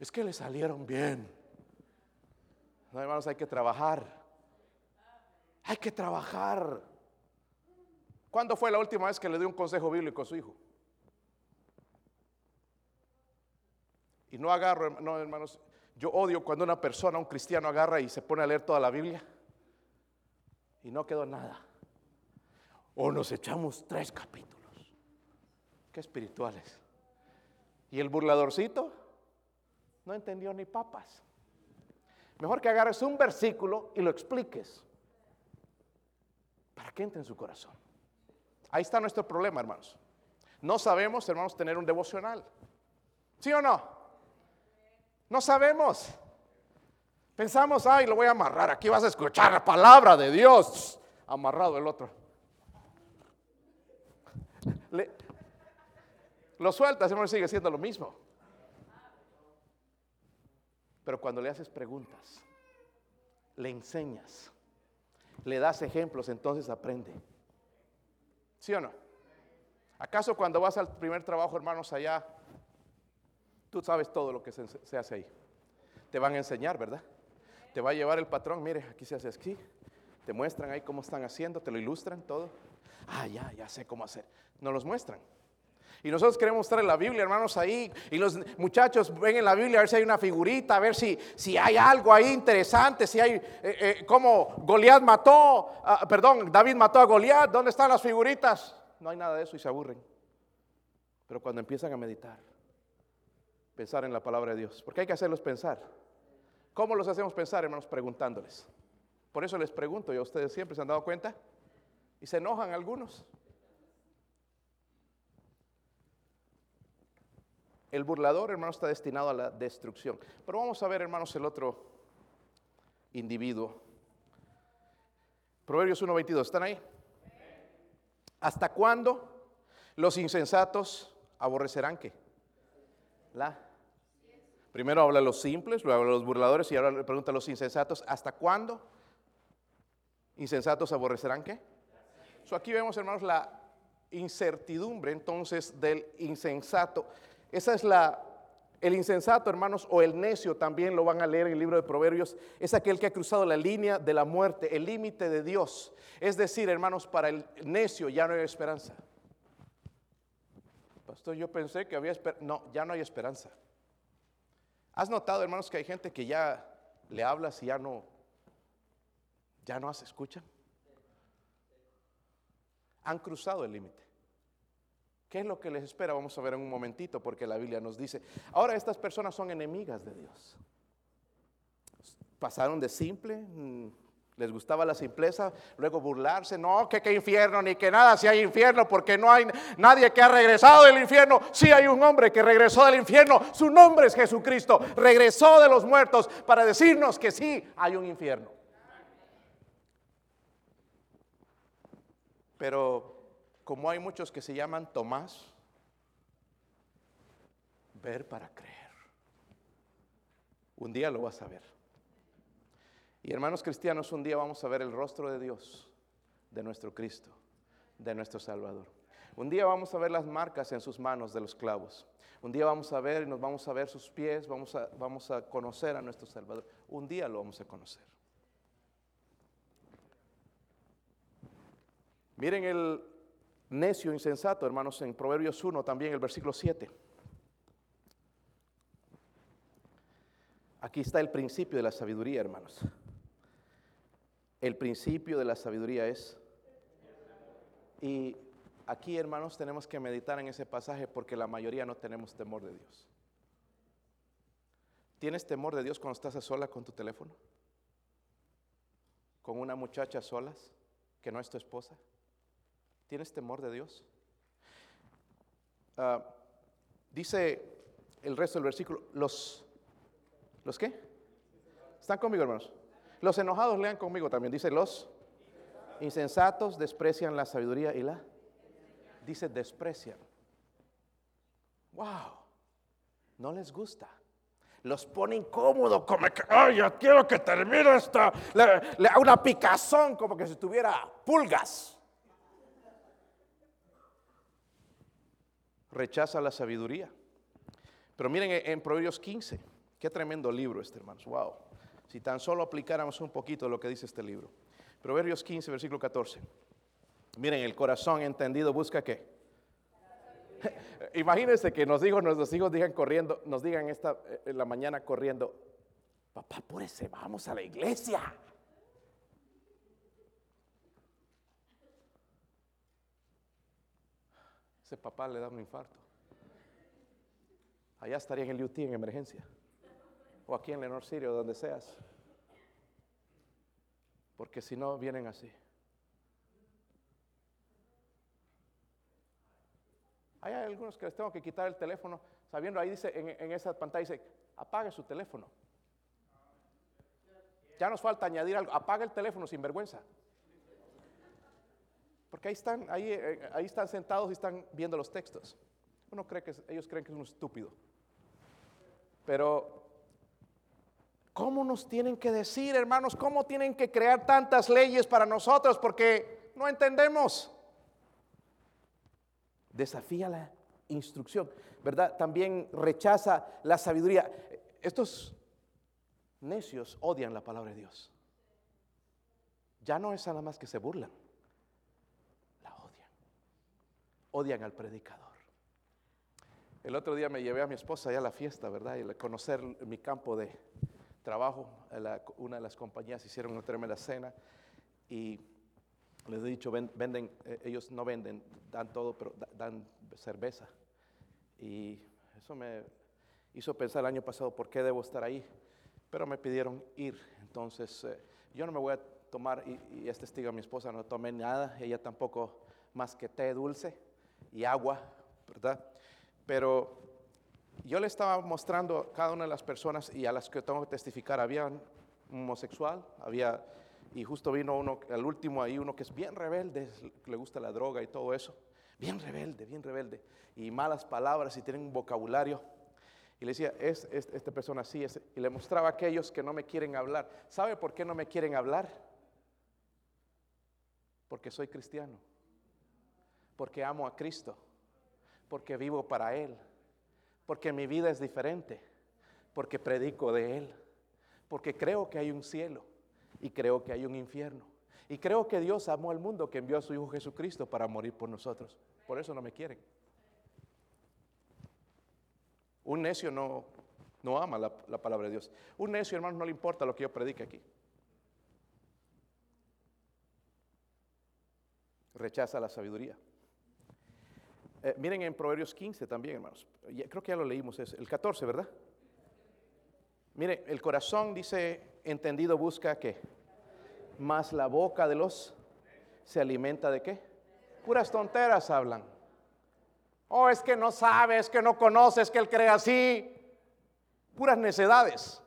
Es que le salieron bien. No, hermanos, hay que trabajar. Hay que trabajar. ¿Cuándo fue la última vez que le dio un consejo bíblico a su hijo? Y no agarro, no, hermanos, yo odio cuando una persona, un cristiano, agarra y se pone a leer toda la Biblia y no quedó nada. O nos echamos tres capítulos. Qué espirituales. Y el burladorcito no entendió ni papas. Mejor que agarres un versículo y lo expliques para que entre en su corazón. Ahí está nuestro problema, hermanos. No sabemos, hermanos, tener un devocional. ¿Sí o no? No sabemos. Pensamos, ay, lo voy a amarrar. Aquí vas a escuchar la palabra de Dios. Amarrado el otro. Lo sueltas, hermano, sigue siendo lo mismo. Pero cuando le haces preguntas, le enseñas, le das ejemplos, entonces aprende. ¿Sí o no? ¿Acaso cuando vas al primer trabajo, hermanos, allá, tú sabes todo lo que se, hace ahí? Te van a enseñar, ¿verdad? Te va a llevar el patrón, mire, aquí se hace así. Te muestran ahí cómo están haciendo, te lo ilustran todo. Ah, ya, ya sé cómo hacer. Nos los muestran. Y nosotros queremos mostrar la Biblia, hermanos, ahí. Y los muchachos ven en la Biblia a ver si hay una figurita, a ver si, si hay algo ahí interesante, si hay, eh, eh, como Goliat mató, ah, perdón, David mató a Goliat, ¿dónde están las figuritas? No hay nada de eso y se aburren. Pero cuando empiezan a meditar, pensar en la palabra de Dios, porque hay que hacerlos pensar. ¿Cómo los hacemos pensar, hermanos? Preguntándoles. Por eso les pregunto, y a ustedes siempre se han dado cuenta, y se enojan algunos. El burlador, hermano, está destinado a la destrucción. Pero vamos a ver, hermanos, el otro individuo. Proverbios 1.22, ¿están ahí? ¿Hasta cuándo los insensatos aborrecerán qué? La. Primero habla de los simples, luego habla de los burladores y ahora le pregunta a los insensatos, ¿hasta cuándo insensatos aborrecerán qué? So aquí vemos, hermanos, la incertidumbre entonces del insensato. Esa es la, el insensato, hermanos, o el necio, también lo van a leer en el libro de Proverbios, es aquel que ha cruzado la línea de la muerte, el límite de Dios. Es decir, hermanos, para el necio ya no hay esperanza. Pastor, yo pensé que había esperanza. No, ya no hay esperanza. ¿Has notado, hermanos, que hay gente que ya le hablas y ya no, ya no se escucha? Han cruzado el límite. ¿Qué es lo que les espera? Vamos a ver en un momentito porque la Biblia nos dice. Ahora estas personas son enemigas de Dios. Pasaron de simple, mm, Les gustaba la simpleza, luego burlarse, no, que qué infierno, ni que nada, si hay infierno, porque no hay nadie que ha regresado del infierno. Sí hay un hombre que regresó del infierno, su nombre es Jesucristo, regresó de los muertos para decirnos que sí hay un infierno. Pero como hay muchos que se llaman Tomás, ver para creer. Un día lo vas a ver. Y hermanos cristianos, un día vamos a ver el rostro de Dios, de nuestro Cristo, de nuestro Salvador. Un día vamos a ver las marcas en sus manos de los clavos. Un día vamos a ver y nos vamos a ver sus pies, vamos a, vamos a conocer a nuestro Salvador. Un día lo vamos a conocer. Miren el necio insensato, hermanos, en Proverbios 1, también el versículo 7. Aquí está el principio de la sabiduría, hermanos. El principio de la sabiduría es... Y aquí, hermanos, tenemos que meditar en ese pasaje porque la mayoría no tenemos temor de Dios. ¿Tienes temor de Dios cuando estás a sola con tu teléfono? ¿Con una muchacha a solas que no es tu esposa? ¿Tienes temor de Dios? Ah, dice el resto del versículo, los, ¿los qué? ¿Están conmigo, hermanos? Los enojados lean conmigo también. Dice, los insensatos desprecian la sabiduría y la... Dice, desprecian. Wow. No les gusta. Los pone incómodo, como que, ay, ya quiero que termine esta. Le, le una picazón, como que si tuviera pulgas. Rechaza la sabiduría. Pero miren en Proverbios 15, qué tremendo libro este, hermanos. Wow. Si tan solo aplicáramos un poquito lo que dice este libro. Proverbios 15, versículo 14. Miren, el corazón entendido busca qué. Imagínense que nos dijo, nuestros hijos digan corriendo, nos digan esta eh, en la mañana corriendo, papá, apúrese, vamos a la iglesia. Papá le da un infarto. Allá estaría en el UT en emergencia o aquí en Lenor Sirio, donde seas. Porque si no, vienen así. Hay algunos que les tengo que quitar el teléfono, sabiendo, ahí dice, en, esa pantalla dice, apague su teléfono. Ya nos falta añadir algo, apaga el teléfono sin vergüenza. Porque ahí están, ahí, eh, ahí están sentados y están viendo los textos. Uno cree que ellos creen que es un estúpido. Pero ¿Cómo nos tienen que decir, hermanos? ¿Cómo tienen que crear tantas leyes para nosotros? Porque no entendemos. Desafía la instrucción, ¿verdad? También rechaza la sabiduría. Estos necios odian la palabra de Dios. Ya no es nada más que se burlan, la odian. Odian al predicador. El otro día me llevé a mi esposa allá a la fiesta, ¿verdad? Y conocer mi campo de, trabajo, una de las compañías hicieron una tremenda cena y les he dicho, venden, eh, ellos no venden, dan todo, pero dan cerveza. Y eso me hizo pensar el año pasado por qué debo estar ahí, pero me pidieron ir. Entonces, eh, yo no me voy a tomar, y, es testigo mi esposa, no tomé nada, ella tampoco más que té dulce y agua, ¿verdad? Pero yo le estaba mostrando a cada una de las personas y a las que tengo que testificar, había un homosexual, había, y justo vino uno, al último ahí, uno que es bien rebelde, le gusta la droga y todo eso, bien rebelde, bien rebelde, y malas palabras y tienen un vocabulario. Y le decía, es, esta persona así, es, y le mostraba a aquellos que no me quieren hablar. ¿Sabe por qué no me quieren hablar? Porque soy cristiano, porque amo a Cristo, porque vivo para Él porque mi vida es diferente, porque predico de Él, porque creo que hay un cielo y creo que hay un infierno. Y creo que Dios amó al mundo que envió a su Hijo Jesucristo para morir por nosotros. Por eso no me quieren. Un necio no, no ama la, la palabra de Dios. Un necio, hermano, no le importa lo que yo predique aquí. Rechaza la sabiduría. Eh, miren en Proverbios 15 también, hermanos. creo que ya lo leímos, es el 14, ¿verdad? Mire, el corazón dice, entendido busca qué? Más la boca de los se alimenta de qué? Puras tonteras hablan. Oh, es que no sabe, es que no conoce, es que él cree así. Puras necedades.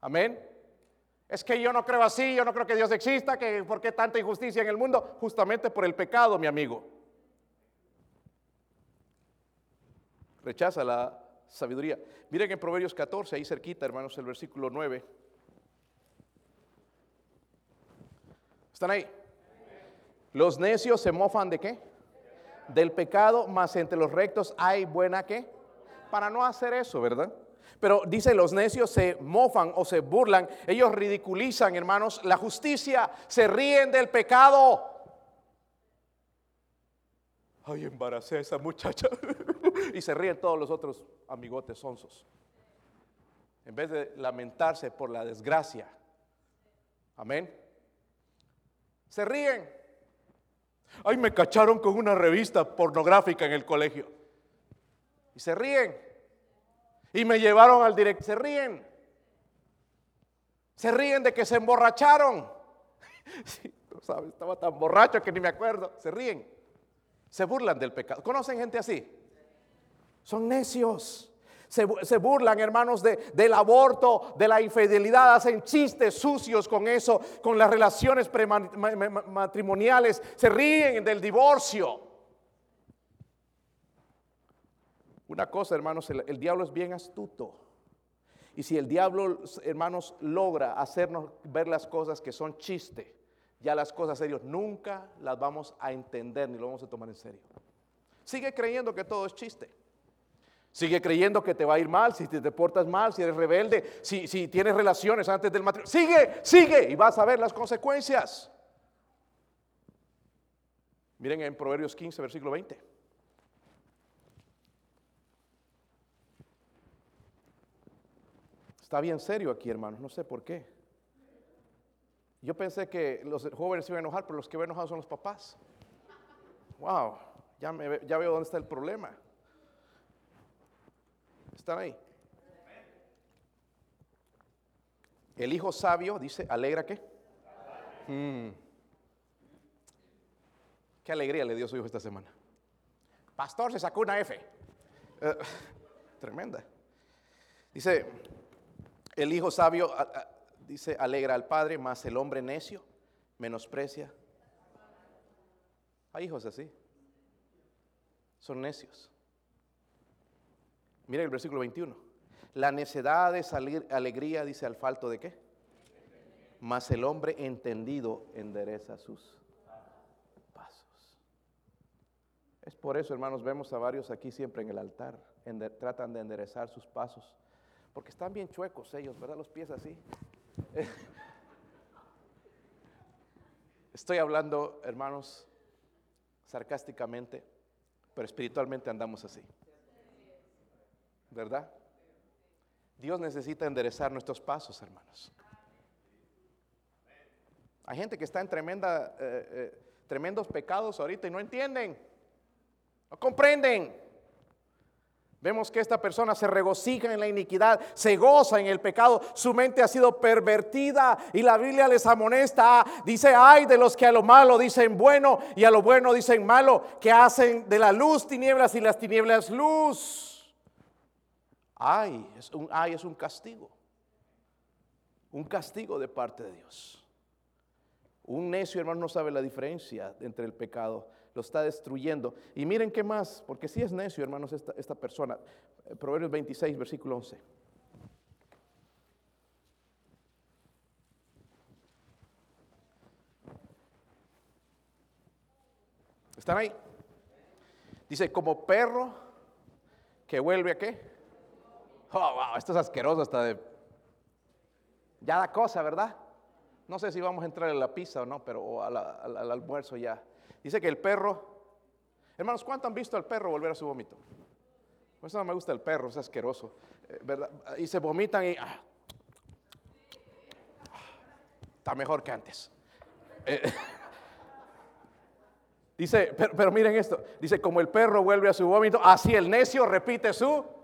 Amén. Es que yo no creo así, yo no creo que Dios exista, que por qué tanta injusticia en el mundo, justamente por el pecado, mi amigo. Rechaza la sabiduría. Miren en Proverbios 14, ahí cerquita, hermanos, el versículo 9. ¿Están ahí? Los necios se mofan de qué? Del pecado, más entre los rectos hay buena qué? Para no hacer eso, ¿verdad? Pero dice, los necios se mofan o se burlan, ellos ridiculizan, hermanos, la justicia, se ríen del pecado. Ay, embaracé esa muchacha. y se ríen todos los otros amigotes sonsos. En vez de lamentarse por la desgracia. Amén. Se ríen. Ay, me cacharon con una revista pornográfica en el colegio. Y se ríen. Y me llevaron al director. Se ríen. Se ríen de que se emborracharon. estaba tan borracho que ni me acuerdo. Se ríen. Se burlan del pecado. ¿Conocen gente así? Son necios. Se, burlan, hermanos, de, del aborto, de la infidelidad, hacen chistes sucios con eso, con las relaciones matrimoniales, se ríen del divorcio. Una cosa, hermanos, el, diablo es bien astuto. Y si el diablo, hermanos, logra hacernos ver las cosas que son chiste, ya las cosas serias nunca las vamos a entender ni lo vamos a tomar en serio. Sigue creyendo que todo es chiste. Sigue creyendo que te va a ir mal si te, portas mal, si eres rebelde, si, si tienes relaciones antes del matrimonio. Sigue, sigue y vas a ver las consecuencias. Miren en Proverbios 15, versículo 20. Está bien serio aquí, hermanos, no sé por qué. Yo pensé que los jóvenes se iban a enojar, pero los que van enojados son los papás. Wow, ya, ya veo dónde está el problema. ¿Están ahí? El hijo sabio dice, alegra qué? Mm. Qué alegría le dio su hijo esta semana. Pastor, se sacó una F. Eh, tremenda. Dice, el hijo sabio dice, alegra al padre, más el hombre necio menosprecia. Hay hijos así. Son necios. Mira el versículo 21. La necedad de salir alegría, dice al falto de qué? Mas el hombre entendido endereza sus pasos. Es por eso, hermanos, vemos a varios aquí siempre en el altar. tratan de enderezar sus pasos. Porque están bien chuecos ellos, ¿verdad? Los pies así. Estoy hablando, hermanos, sarcásticamente, pero espiritualmente andamos así. ¿Verdad? Dios necesita enderezar nuestros pasos, hermanos. Hay gente que está en tremenda, eh, eh, tremendos pecados ahorita y no entienden, no comprenden. Vemos que esta persona se regocija en la iniquidad, se goza en el pecado, su mente ha sido pervertida y la Biblia les amonesta, dice, ay de los que a lo malo dicen bueno y a lo bueno dicen malo, que hacen de la luz tinieblas y las tinieblas luz. Ay, es un, ay, es un castigo. Un castigo de parte de Dios. Un necio hermano no sabe la diferencia entre el pecado, lo está destruyendo. Y miren qué más, porque si es necio, hermanos, esta, esta persona. Eh, Proverbios 26, versículo 11. ¿Están ahí? Dice, como perro que vuelve a qué? Oh, wow, esto es asqueroso hasta de... Ya da cosa, ¿verdad? No sé si vamos a entrar en la pizza o no, pero al, almuerzo ya. Dice que el perro... Hermanos, ¿cuánto han visto al perro volver a su vómito? Pues no me gusta el perro, es asqueroso. Eh, ¿verdad? Y se vomitan y... Ah, está mejor que antes. Eh, dice, pero miren esto. Dice, como el perro vuelve a su vómito, así el necio repite su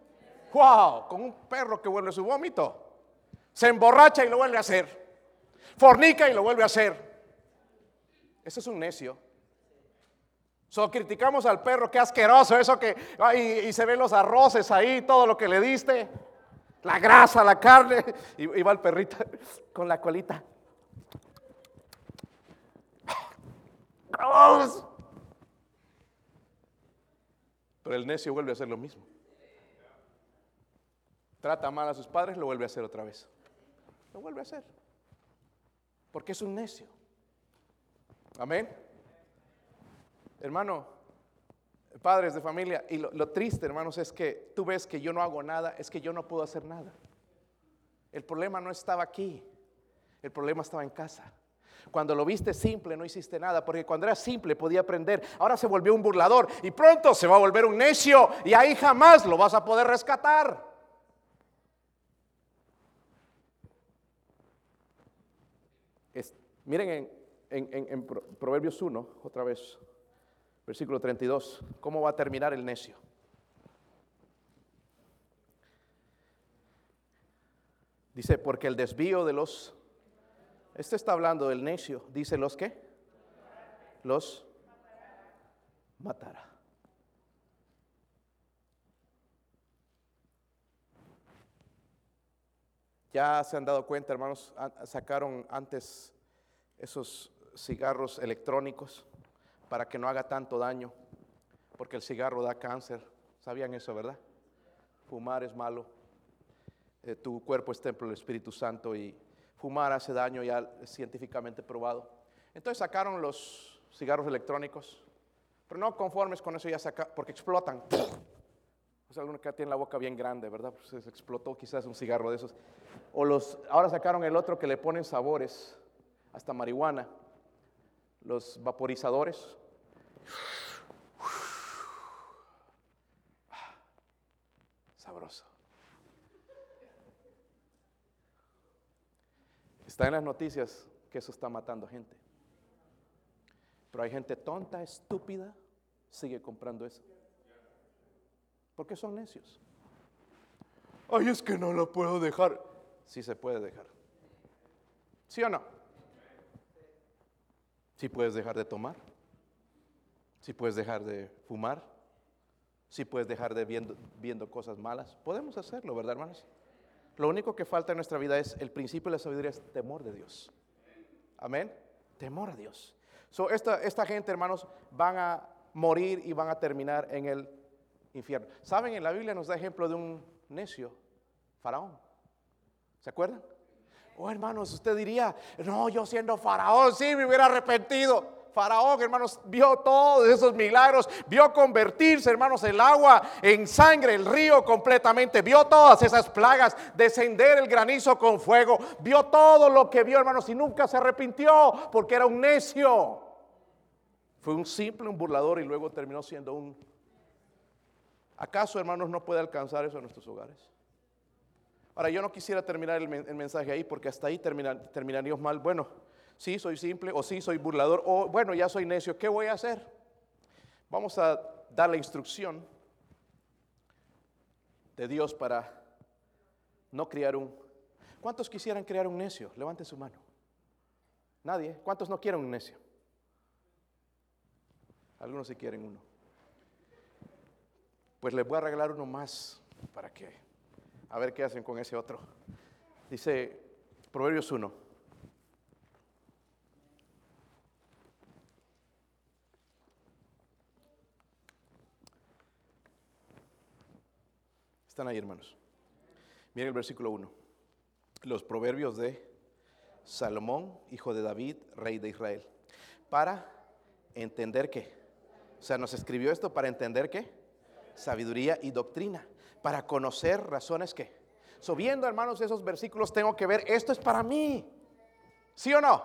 Wow, con un perro que vuelve su vómito. Se emborracha y lo vuelve a hacer. Fornica y lo vuelve a hacer. Eso es un necio. So, criticamos al perro, qué asqueroso eso que, y, se ven los arroces ahí, todo lo que le diste, la grasa, la carne, y, y va el perrito con la colita. Pero el necio vuelve a hacer lo mismo. Trata mal a sus padres, lo vuelve a hacer otra vez. Lo vuelve a hacer. Porque es un necio. Amén. Hermano, padres de familia, y lo, triste, hermanos, es que tú ves que yo no hago nada, es que yo no puedo hacer nada. El problema no estaba aquí, el problema estaba en casa. Cuando lo viste simple no hiciste nada, porque cuando era simple podía aprender. Ahora se volvió un burlador y pronto se va a volver un necio y ahí jamás lo vas a poder rescatar. Miren en, en Proverbios 1, otra vez, versículo 32, cómo va a terminar el necio. Dice, porque el desvío de los este está hablando del necio. Dice los que los matará. Ya se han dado cuenta, hermanos, sacaron antes esos cigarros electrónicos para que no haga tanto daño, porque el cigarro da cáncer. ¿Sabían eso, verdad? Fumar es malo. Eh, tu cuerpo es templo del Espíritu Santo y fumar hace daño ya científicamente probado. Entonces sacaron los cigarros electrónicos, pero no conformes con eso ya saca, porque explotan. O sea, alguno que tiene la boca bien grande, ¿verdad? Pues explotó quizás un cigarro de esos. O los, ahora sacaron el otro que le ponen sabores, hasta marihuana, los vaporizadores. Sabroso. Está en las noticias que eso está matando gente. Pero hay gente tonta, estúpida, sigue comprando eso. Porque son necios. Ay, es que no lo puedo dejar. Sí se puede dejar. ¿Sí o no? Sí puedes dejar de tomar. Sí puedes dejar de fumar. Sí puedes dejar de viendo, viendo cosas malas. Podemos hacerlo, ¿verdad, hermanos? Lo único que falta en nuestra vida es el principio de la sabiduría, es temor de Dios. Amén. Temor a Dios. So, esta, esta gente, hermanos, van a morir y van a terminar en el infierno. ¿Saben? En la Biblia nos da ejemplo de un necio, faraón. ¿Se acuerdan? Oh, hermanos, usted diría, no, yo siendo faraón, sí, me hubiera arrepentido. Faraón, hermanos, vio todos esos milagros, vio convertirse, hermanos, el agua en sangre, el río completamente, vio todas esas plagas, descender el granizo con fuego, vio todo lo que vio, hermanos, y nunca se arrepintió porque era un necio. Fue un simple, un burlador y luego terminó siendo un... ¿Acaso, hermanos, no puede alcanzar eso en nuestros hogares? Ahora, yo no quisiera terminar el, mensaje ahí porque hasta ahí terminaríamos mal. Bueno, sí soy simple o sí soy burlador o bueno, ya soy necio, ¿qué voy a hacer? Vamos a dar la instrucción de Dios para no criar un... ¿Cuántos quisieran crear un necio? Levante su mano. Nadie. ¿Cuántos no quieren un necio? Algunos sí quieren uno. Pues les voy a regalar uno más para que, a ver qué hacen con ese otro. Dice Proverbios 1. Están ahí, hermanos. Miren el versículo 1. Los proverbios de Salomón, hijo de David, rey de Israel. Para entender qué. O sea, nos escribió esto para entender qué. Sabiduría y doctrina. Para conocer razones qué. So, viendo, hermanos, esos versículos, tengo que ver, esto es para mí. ¿Sí o no?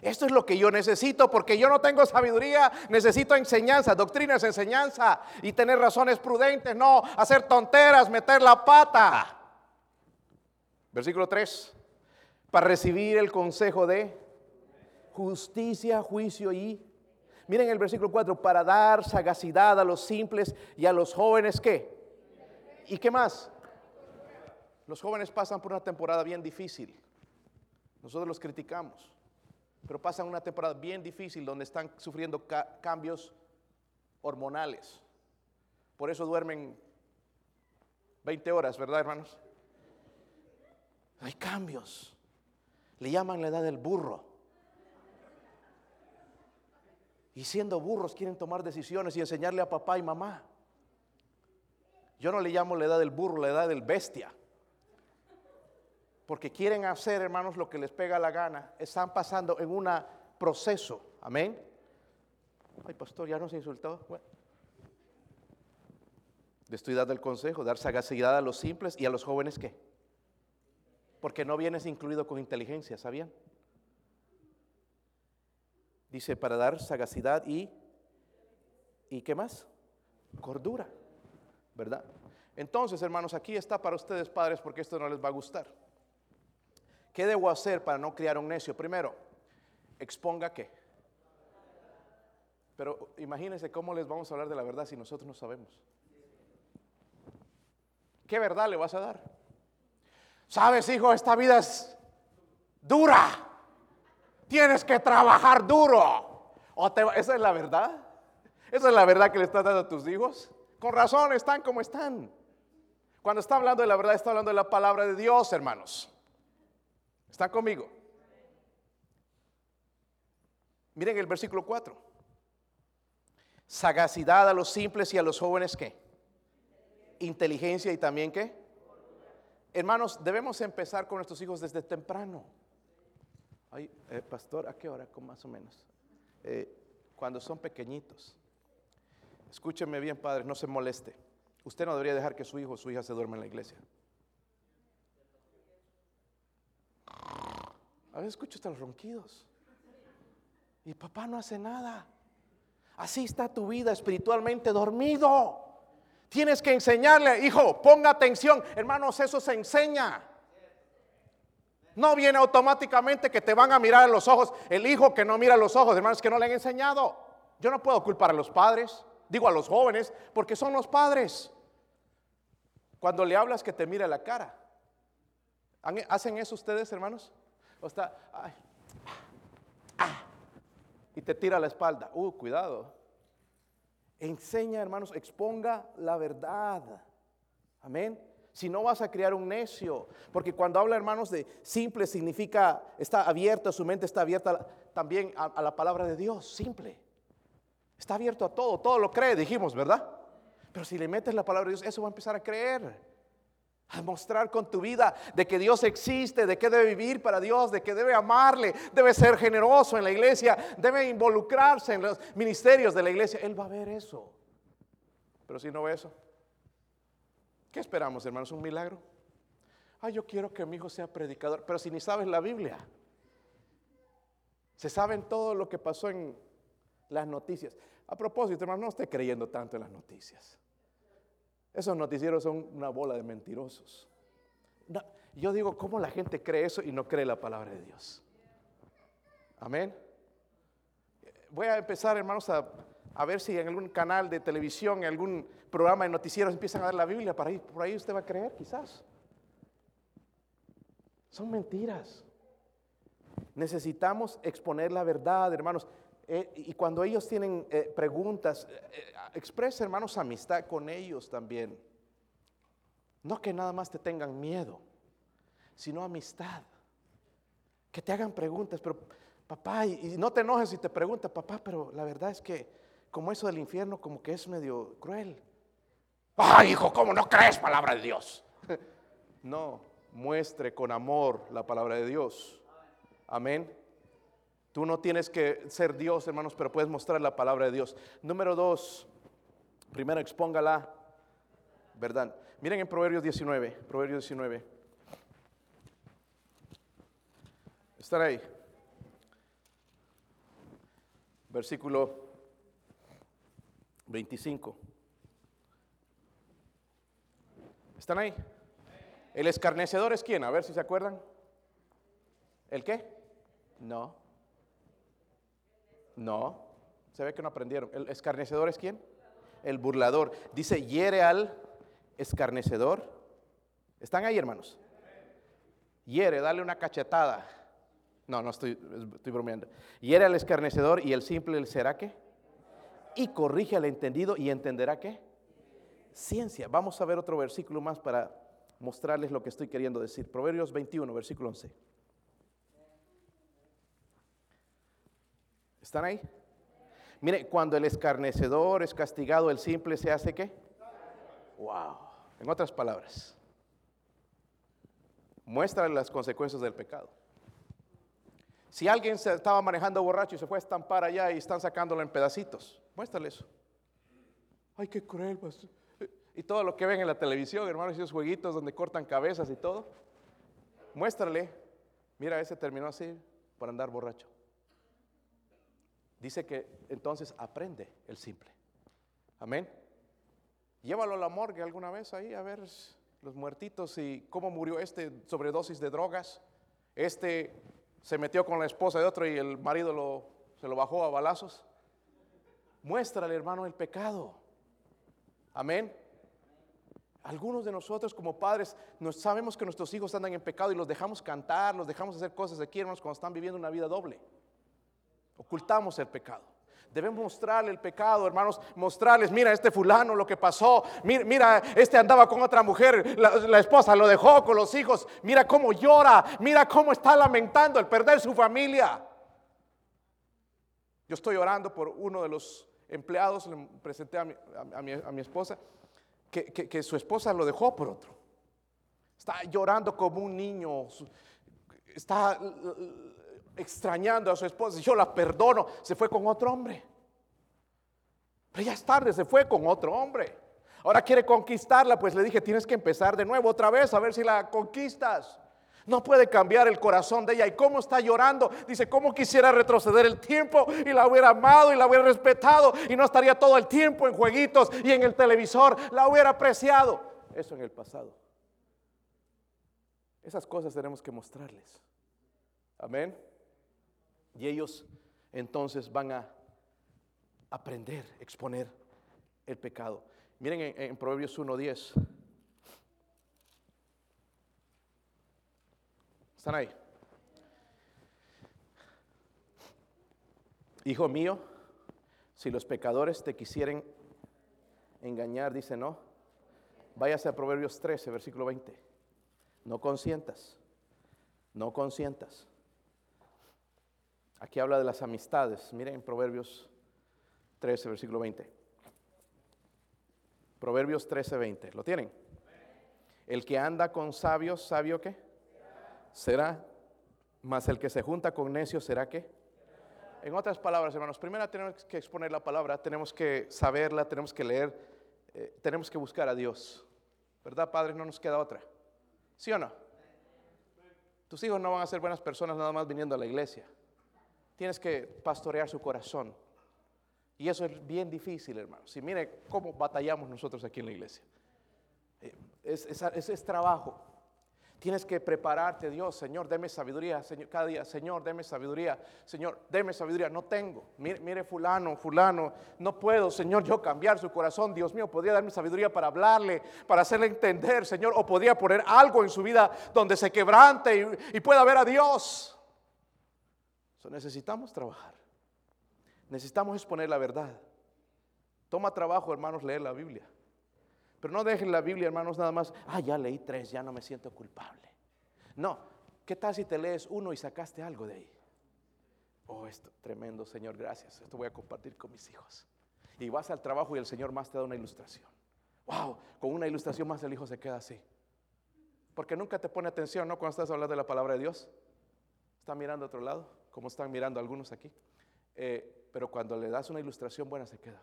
Esto es lo que yo necesito porque yo no tengo sabiduría, necesito enseñanza, doctrina es enseñanza y tener razones prudentes, no hacer tonteras, meter la pata. Versículo 3, para recibir el consejo de justicia, juicio y... Miren el versículo 4, para dar sagacidad a los simples y a los jóvenes, ¿qué? ¿Y qué más? Los jóvenes pasan por una temporada bien difícil. Nosotros los criticamos. Pero pasan una temporada bien difícil donde están sufriendo cambios hormonales. Por eso duermen 20 horas, ¿verdad, hermanos? Hay cambios. Le llaman la edad del burro. Y siendo burros quieren tomar decisiones y enseñarle a papá y mamá. Yo no le llamo la edad del burro, la edad del bestia. Porque quieren hacer, hermanos, lo que les pega la gana. Están pasando en un proceso. Amén. Ay, pastor, ya nos insultó. Bueno. Le estoy dando el consejo, dar sagacidad a los simples y a los jóvenes qué. Porque no vienes incluido con inteligencia, ¿sabían? Dice para dar sagacidad y ¿y qué más? Cordura. ¿Verdad? Entonces, hermanos, aquí está para ustedes padres porque esto no les va a gustar. ¿Qué debo hacer para no criar un necio? Primero, exponga qué. Pero imagínense cómo les vamos a hablar de la verdad si nosotros no sabemos. ¿Qué verdad le vas a dar? Sabes, hijo, esta vida es dura. Tienes que trabajar duro. ¿O ¿Esa es la verdad? ¿Esa es la verdad que le estás dando a tus hijos? Con razón están como están. Cuando está hablando de la verdad, está hablando de la palabra de Dios, hermanos. ¿Están conmigo? Miren el versículo 4. Sagacidad a los simples y a los jóvenes, ¿qué? Inteligencia y también, ¿qué? Hermanos, debemos empezar con nuestros hijos desde temprano. Ay, eh, pastor, ¿a qué hora? Con más o menos. Eh, cuando son pequeñitos. Escúcheme bien, padre, no se moleste. Usted no debería dejar que su hijo o su hija se duerma en la iglesia. A veces escucho hasta los ronquidos. Y papá no hace nada. Así está tu vida espiritualmente dormido. Tienes que enseñarle, hijo, ponga atención. Hermanos, eso se enseña. No viene automáticamente que te van a mirar a los ojos. El hijo que no mira a los ojos, hermanos, que no le han enseñado. Yo no puedo culpar a los padres digo a los jóvenes, porque son los padres. Cuando le hablas que te mire la cara. ¿Hacen eso ustedes, hermanos? O está, ah, y te tira la espalda. Uh, cuidado. Enseña, hermanos, exponga la verdad. Amén. Si no vas a criar un necio, porque cuando habla, hermanos, de simple significa está abierta, su mente está abierta también a la palabra de Dios, simple. Está abierto a todo, todo lo cree, dijimos, ¿verdad? Pero si le metes la palabra de Dios, eso va a empezar a creer. A mostrar con tu vida de que Dios existe, de que debe vivir para Dios, de que debe amarle, debe ser generoso en la iglesia, debe involucrarse en los ministerios de la iglesia. Él va a ver eso. Pero si no ve eso, ¿qué esperamos, hermanos? ¿Un milagro? Ay, yo quiero que mi hijo sea predicador, pero si ni sabes la Biblia, se saben todo lo que pasó en las noticias. A propósito, hermano, no esté creyendo tanto en las noticias. Esos noticieros son una bola de mentirosos. yo digo, ¿cómo la gente cree eso y no cree la palabra de Dios? Amén. Voy a empezar, hermanos, a, a ver si en algún canal de televisión, en algún programa de noticieros empiezan a dar la Biblia. Para ahí, por ahí usted va a creer, quizás. Son mentiras. Necesitamos exponer la verdad, hermanos. Eh, y cuando ellos tienen eh, preguntas, eh, expresa, hermanos, amistad con ellos también. No que nada más te tengan miedo, sino amistad. Que te hagan preguntas, pero papá, y, no te enojes si te pregunta, papá, pero la verdad es que como eso del infierno como que es medio cruel. Ay, hijo, ¿cómo no crees palabra de Dios? no, muestre con amor la palabra de Dios. Amén. Tú no tienes que ser Dios, hermanos, pero puedes mostrar la palabra de Dios. Número dos, primero expóngala, ¿verdad? Miren en Proverbios 19, Proverbios 19. Están ahí. Versículo 25. ¿Están ahí? ¿El escarnecedor es quién? A ver si se acuerdan. ¿El qué? No. No, se ve que no aprendieron. ¿El escarnecedor es quién? El burlador. Dice, hiere al escarnecedor. ¿Están ahí, hermanos? Hiere, dale una cachetada. No, no estoy, estoy bromeando. Era el escarnecedor y el simple será qué? Y corrige al entendido y entenderá qué? Ciencia. Vamos a ver otro versículo más para mostrarles lo que estoy queriendo decir. Proverbios 21, versículo 11. ¿Están ahí? Mire, cuando el escarnecedor es castigado, el simple se hace qué? Wow. En otras palabras, muestra las consecuencias del pecado. Si alguien se estaba manejando borracho y se fue a estampar allá y están sacándolo en pedacitos, muéstrale eso. Ay, qué cruel. Y todo lo que ven en la televisión, hermanos, esos jueguitos donde cortan cabezas y todo. Muéstrale. Mira, ese terminó así por andar borracho. Dice que entonces aprende el simple. Amén. Llévalo a la morgue alguna vez ahí a ver los muertitos y cómo murió este sobredosis de drogas. Este se metió con la esposa de otro y el marido lo, se lo bajó a balazos. Muéstrale, hermano, el pecado. Amén. Algunos de nosotros como padres nos sabemos que nuestros hijos andan en pecado y los dejamos cantar, los dejamos hacer cosas aquí, hermanos, cuando están viviendo una vida doble. Ocultamos el pecado. Debemos mostrarle el pecado, hermanos, mostrarles, mira este fulano lo que pasó, mira, este andaba con otra mujer, la, esposa lo dejó con los hijos, mira cómo llora, mira cómo está lamentando el perder su familia. Yo estoy orando por uno de los empleados, le presenté a mi, esposa, que su esposa lo dejó por otro. Está llorando como un niño, está extrañando a su esposa. Yo la perdono. Se fue con otro hombre. Pero ya es tarde, se fue con otro hombre. Ahora quiere conquistarla, pues le dije, tienes que empezar de nuevo otra vez a ver si la conquistas. No puede cambiar el corazón de ella. ¿Y cómo está llorando? Dice, ¿cómo quisiera retroceder el tiempo y la hubiera amado y la hubiera respetado y no estaría todo el tiempo en jueguitos y en el televisor? La hubiera apreciado. Eso en el pasado. Esas cosas tenemos que mostrarles. Amén. Y ellos entonces van a aprender, exponer el pecado. Miren en, en Proverbios 1.10. ¿Están ahí? Hijo mío, si los pecadores te quisieren engañar, dice no, váyase a Proverbios 13, versículo 20. No consientas, no consientas. Aquí habla de las amistades. Miren Proverbios 13, versículo 20. Proverbios 13, 20. ¿Lo tienen? El que anda con sabios, ¿sabio qué? Será. Mas el que se junta con necios, ¿será qué? En otras palabras, hermanos, primero tenemos que exponer la palabra, tenemos que saberla, tenemos que leer, eh, tenemos que buscar a Dios. ¿Verdad, Padre? No nos queda otra. ¿Sí o no? Tus hijos no van a ser buenas personas nada más viniendo a la iglesia. Tienes que pastorear su corazón. Y eso es bien difícil, hermano. Si mire cómo batallamos nosotros aquí en la iglesia. Eh, es, es, trabajo. Tienes que prepararte, Dios, Señor, deme sabiduría, Señor, cada día, Señor, deme sabiduría, Señor, deme sabiduría, no tengo. Mire, mire, fulano, fulano, no puedo, Señor, yo cambiar su corazón, Dios mío, podría darme sabiduría para hablarle, para hacerle entender, Señor, o podría poner algo en su vida donde se quebrante y, y pueda ver a Dios necesitamos trabajar. Necesitamos exponer la verdad. Toma trabajo, hermanos, leer la Biblia. Pero no dejen la Biblia, hermanos, nada más. Ah, ya leí tres, ya no me siento culpable. No, ¿qué tal si te lees uno y sacaste algo de ahí? Oh, esto, tremendo, Señor, gracias. Esto voy a compartir con mis hijos. Y vas al trabajo y el Señor más te da una ilustración. Wow, con una ilustración más el hijo se queda así. Porque nunca te pone atención, ¿no? Cuando estás hablando de la palabra de Dios. Está mirando a otro lado como están mirando algunos aquí. Eh, pero cuando le das una ilustración buena se queda.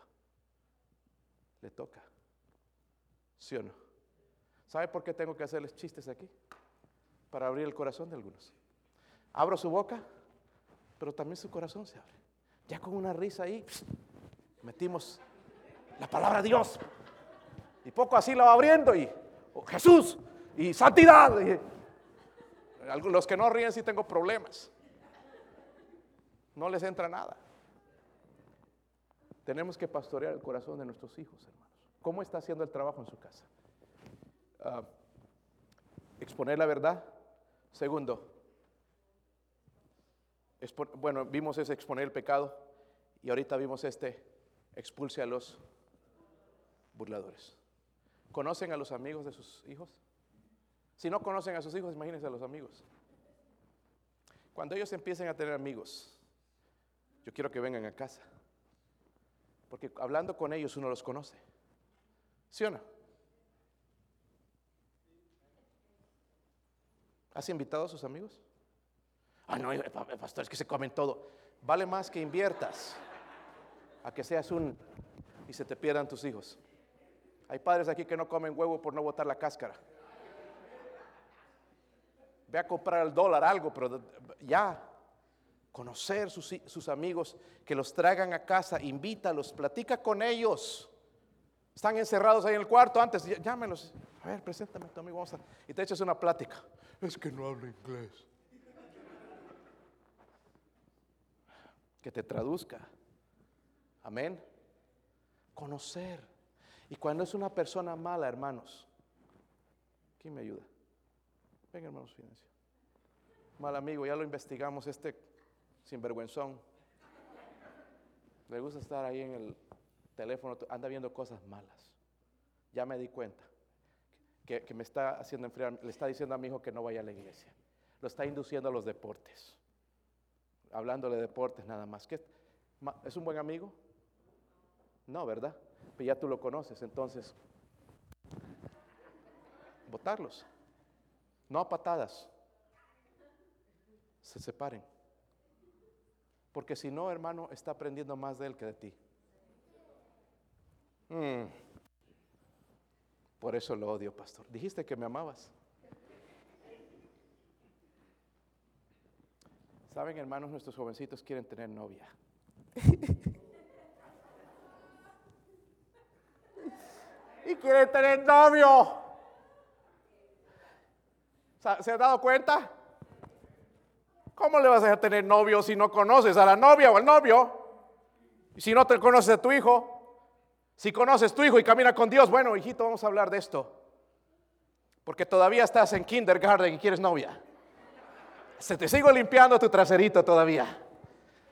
Le toca. ¿Sí o no? ¿Sabe por qué tengo que hacerles chistes aquí? Para abrir el corazón de algunos. Abro su boca, pero también su corazón se abre. Ya con una risa ahí, metimos la palabra Dios. Y poco así la va abriendo y oh, Jesús y santidad. Y, los que no ríen sí tengo problemas no les entra nada. Tenemos que pastorear el corazón de nuestros hijos, hermanos. ¿Cómo está haciendo el trabajo en su casa? Ah, exponer la verdad. Segundo, bueno, vimos ese exponer el pecado y ahorita vimos este, expulse a los burladores. ¿Conocen a los amigos de sus hijos? Si no conocen a sus hijos, imagínense a los amigos. Cuando ellos empiecen a tener amigos, yo quiero que vengan a casa. Porque hablando con ellos uno los conoce. ¿Sí o no? ¿Has invitado a sus amigos? Ah, no, pa- pastor, es que se comen todo. Vale más que inviertas a que seas un y se te pierdan tus hijos. Hay padres aquí que no comen huevo por no botar la cáscara. Ve a comprar al dólar algo, pero ya conocer sus, sus amigos, que los traigan a casa, invítalos, platica con ellos. Están encerrados ahí en el cuarto antes, llá- llámelos. A ver, preséntame a tu amigo, vamos a- y te echas una plática. Es que no hablo inglés. Que te traduzca. Amén. Conocer. Y cuando es una persona mala, hermanos, ¿quién me ayuda? Venga, hermanos, Financio. Mal amigo, ya lo investigamos, este sinvergüenzón. Le gusta estar ahí en el teléfono, anda viendo cosas malas. Ya me di cuenta que, que me está haciendo enfriar, le está diciendo a mi hijo que no vaya a la iglesia. Lo está induciendo a los deportes. Hablándole de deportes nada más. ¿Qué- ¿Es un buen amigo? No, ¿verdad? Pero ya tú lo conoces, entonces, votarlos. No a patadas. Se separen. Porque si no, hermano, está aprendiendo más de él que de ti. Mm. Por eso lo odio, pastor. Dijiste que me amabas. Saben, hermanos, nuestros jovencitos quieren tener novia. y quieren tener novio. ¿Se- ¿Se han dado cuenta? ¿Cómo le vas a tener novio si no conoces a la novia o al novio? Si no te conoces a tu hijo, si conoces tu hijo y camina con Dios, bueno, hijito, vamos a hablar de esto. Porque todavía estás en kindergarten y quieres novia. Se te sigo limpiando tu traserito todavía.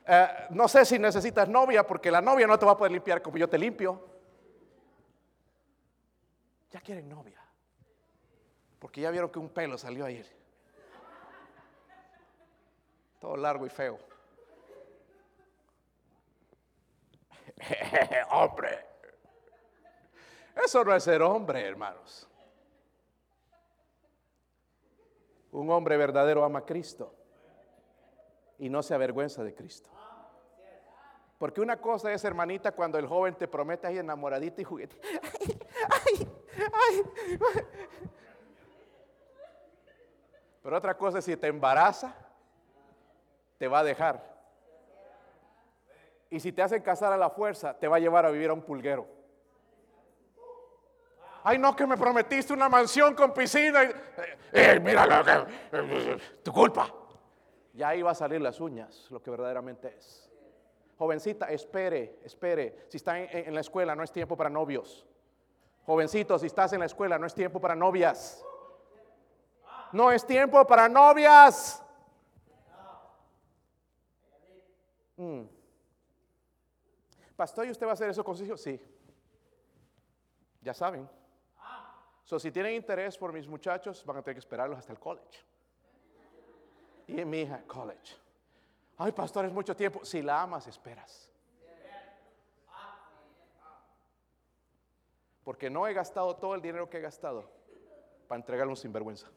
Eh, no sé si necesitas novia porque la novia no te va a poder limpiar como yo te limpio. Ya quieren novia. Porque ya vieron que un pelo salió ayer. Todo largo y feo. hombre. Eso no es ser hombre, hermanos. Un hombre verdadero ama a Cristo y no se avergüenza de Cristo. Porque una cosa es, hermanita, cuando el joven te promete ahí enamoradita y juguete. Ay, ay, ay. Pero otra cosa es si te embaraza, te va a dejar. Y si te hacen casar a la fuerza, te va a llevar a vivir a un pulguero. Ay, no, que me prometiste una mansión con piscina. y- eh, eh, mira, lo que- tu culpa. Ya ahí va a salir las uñas, lo que verdaderamente es. Jovencita, espere, espere. Si está en, en la escuela, no es tiempo para novios. Jovencito, si estás en la escuela, no es tiempo para novias. No es tiempo para novias. Mm. Pastor, ¿y usted va a hacer eso con? Sí. Ya saben. So, si tienen interés por mis muchachos, van a tener que esperarlos hasta el college. Y mi hija, college. Ay, pastor, es mucho tiempo. Si la amas, esperas. Porque no he gastado todo el dinero que he gastado para entregarle un sinvergüenza.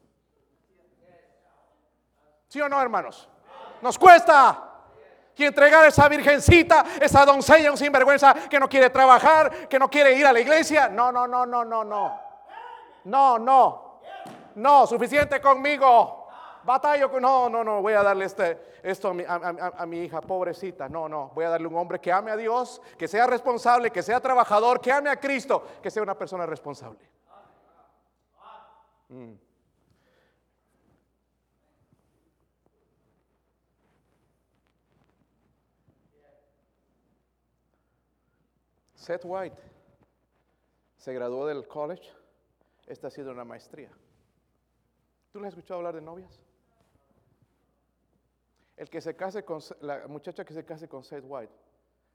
¿Sí o no, hermanos? Nos cuesta. Y entregar a esa virgencita, esa doncella, un sinvergüenza que no quiere trabajar, que no quiere ir a la iglesia. No, no, no, no, no, no. No, no. No, suficiente conmigo. Batallo. No, no, no. Voy a darle este, esto a mi hija, pobrecita. No, no. Voy a darle un hombre que ame a Dios, que sea responsable, que sea trabajador, que ame a Cristo, que sea una persona responsable. Mm. Seth White se graduó del college. Esta ha sido una maestría. ¿Tú le has escuchado hablar de novias? El que se case con, la muchacha que se case con Seth White,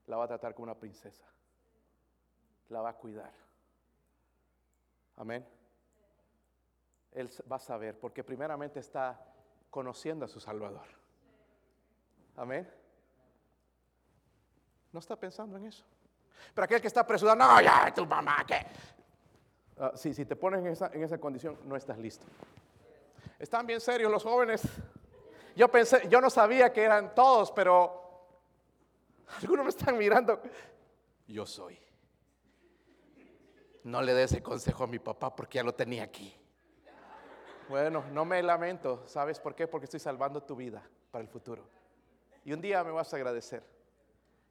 la va a tratar como una princesa. La va a cuidar. Amén. Él va a saber, porque primeramente está conociendo a su Salvador. Amén. No está pensando en eso. Pero aquel que está apresurado, no, ya, tu mamá, ¿qué? Ah, si te pones en esa, en esa condición, no estás listo. Están bien serios los jóvenes. Yo pensé, yo no sabía que eran todos, pero algunos me están mirando. Yo soy. No le dé ese consejo a mi papá porque ya lo tenía aquí. Bueno, no me lamento. ¿Sabes por qué? Porque estoy salvando tu vida para el futuro. Y un día me vas a agradecer.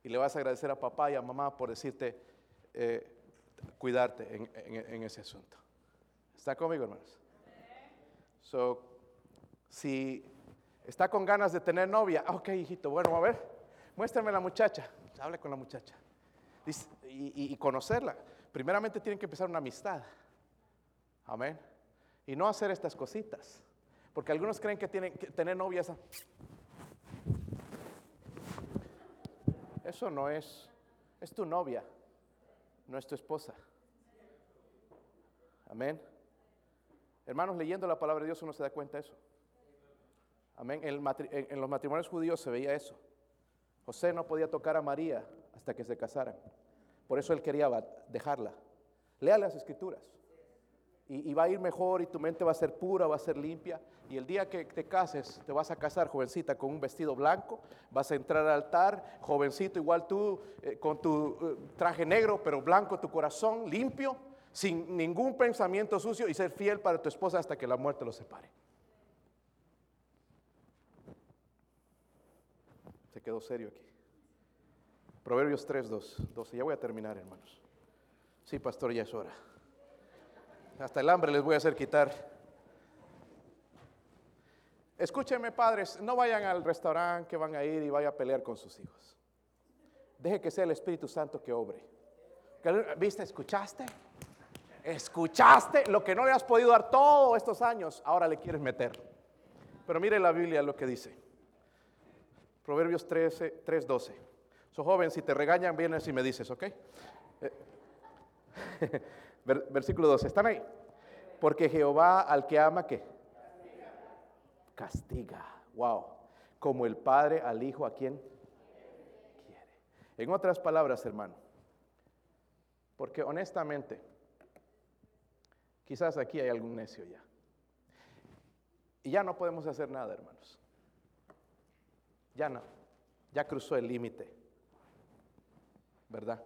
Y le vas a agradecer a papá y a mamá por decirte, eh, cuidarte en, ese asunto. ¿Está conmigo, hermanos? So, si está con ganas de tener novia, ok, hijito, bueno, a ver, muéstrame la muchacha. Hable con la muchacha. y conocerla. Primeramente tienen que empezar una amistad. Amén. Y no hacer estas cositas. Porque algunos creen que tienen que tener novias. Eso no es, es tu novia, no es tu esposa. Amén. Hermanos, leyendo la palabra de Dios uno se da cuenta de eso. Amén. En, en los matrimonios judíos se veía eso. José no podía tocar a María hasta que se casaran. Por eso él quería dejarla. Lea las escrituras. Y, va a ir mejor y tu mente va a ser pura, va a ser limpia. Y el día que te cases, te vas a casar, jovencita, con un vestido blanco. Vas a entrar al altar, jovencito, igual tú, eh, con tu eh, traje negro, pero blanco tu corazón, limpio, sin ningún pensamiento sucio y ser fiel para tu esposa hasta que la muerte los separe. Se quedó serio aquí. Proverbios 3, 12. Ya voy a terminar, hermanos. Sí, pastor, ya es hora. Hasta el hambre les voy a hacer quitar. Escúchenme, padres, no vayan al restaurante que van a ir y vaya a pelear con sus hijos. Deje que sea el Espíritu Santo que obre. ¿Viste? ¿Escuchaste? ¿Escuchaste lo que no le has podido dar todos estos años? Ahora le quieres meter. Pero mire la Biblia lo que dice. Proverbios 13, 3, 12. So, joven, si te regañan, vienes y me dices, ¿ok? Eh, versículo 12, ¿están ahí? Porque Jehová al que ama, ¿qué? Castiga. Wow. Como el padre al hijo a quien quiere. En otras palabras, hermano, porque honestamente, quizás aquí hay algún necio ya. Y ya no podemos hacer nada, hermanos. Ya no. Ya cruzó el límite. ¿verdad?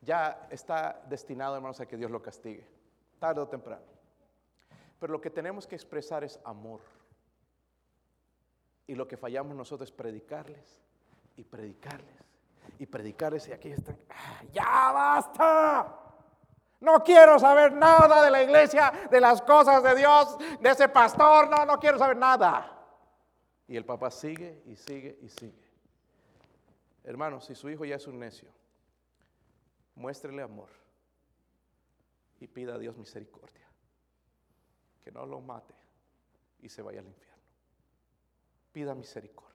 Ya está destinado, hermanos, a que Dios lo castigue, tarde o temprano. Pero lo que tenemos que expresar es amor. Y lo que fallamos nosotros es predicarles y predicarles y predicarles. Y aquí están, ah, ya basta. No quiero saber nada de la iglesia, de las cosas de Dios, de ese pastor. No, no quiero saber nada. Y el papá sigue y sigue y sigue. Hermanos, si su hijo ya es un necio, muéstrele amor y pida a Dios misericordia. Que no lo mate y se vaya al infierno. Pida misericordia.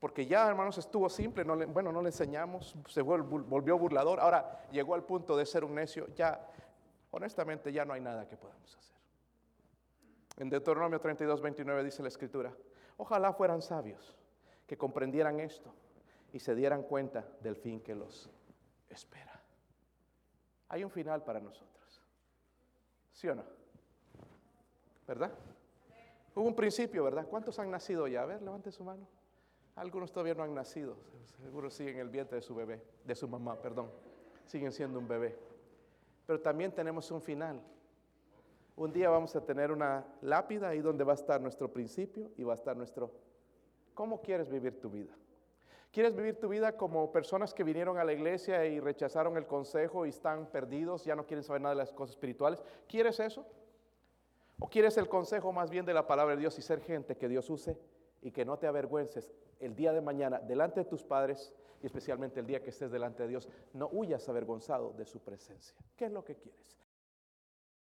Porque ya, hermanos, estuvo simple. No le, bueno, no le enseñamos, se volvió burlador. Ahora llegó al punto de ser un necio. Ya, honestamente, ya no hay nada que podamos hacer. En Deuteronomio 32, 29 dice la escritura, ojalá fueran sabios que comprendieran esto y se dieran cuenta del fin que los espera. Hay un final para nosotros. ¿Sí o no? ¿Verdad? Hubo un principio, ¿verdad? ¿Cuántos han nacido ya? A ver, levante su mano. Algunos todavía no han nacido. Seguro siguen el vientre de su bebé, de su mamá, perdón. Siguen siendo un bebé. Pero también tenemos un final. Un día vamos a tener una lápida ahí donde va a estar nuestro principio y va a estar nuestro... ¿Cómo quieres vivir tu vida? ¿Quieres vivir tu vida como personas que vinieron a la iglesia y rechazaron el consejo y están perdidos, ya no quieren saber nada de las cosas espirituales? ¿Quieres eso? ¿O quieres el consejo más bien de la palabra de Dios y ser gente que Dios use y que no te avergüences el día de mañana delante de tus padres y especialmente el día que estés delante de Dios? No huyas avergonzado de su presencia. ¿Qué es lo que quieres?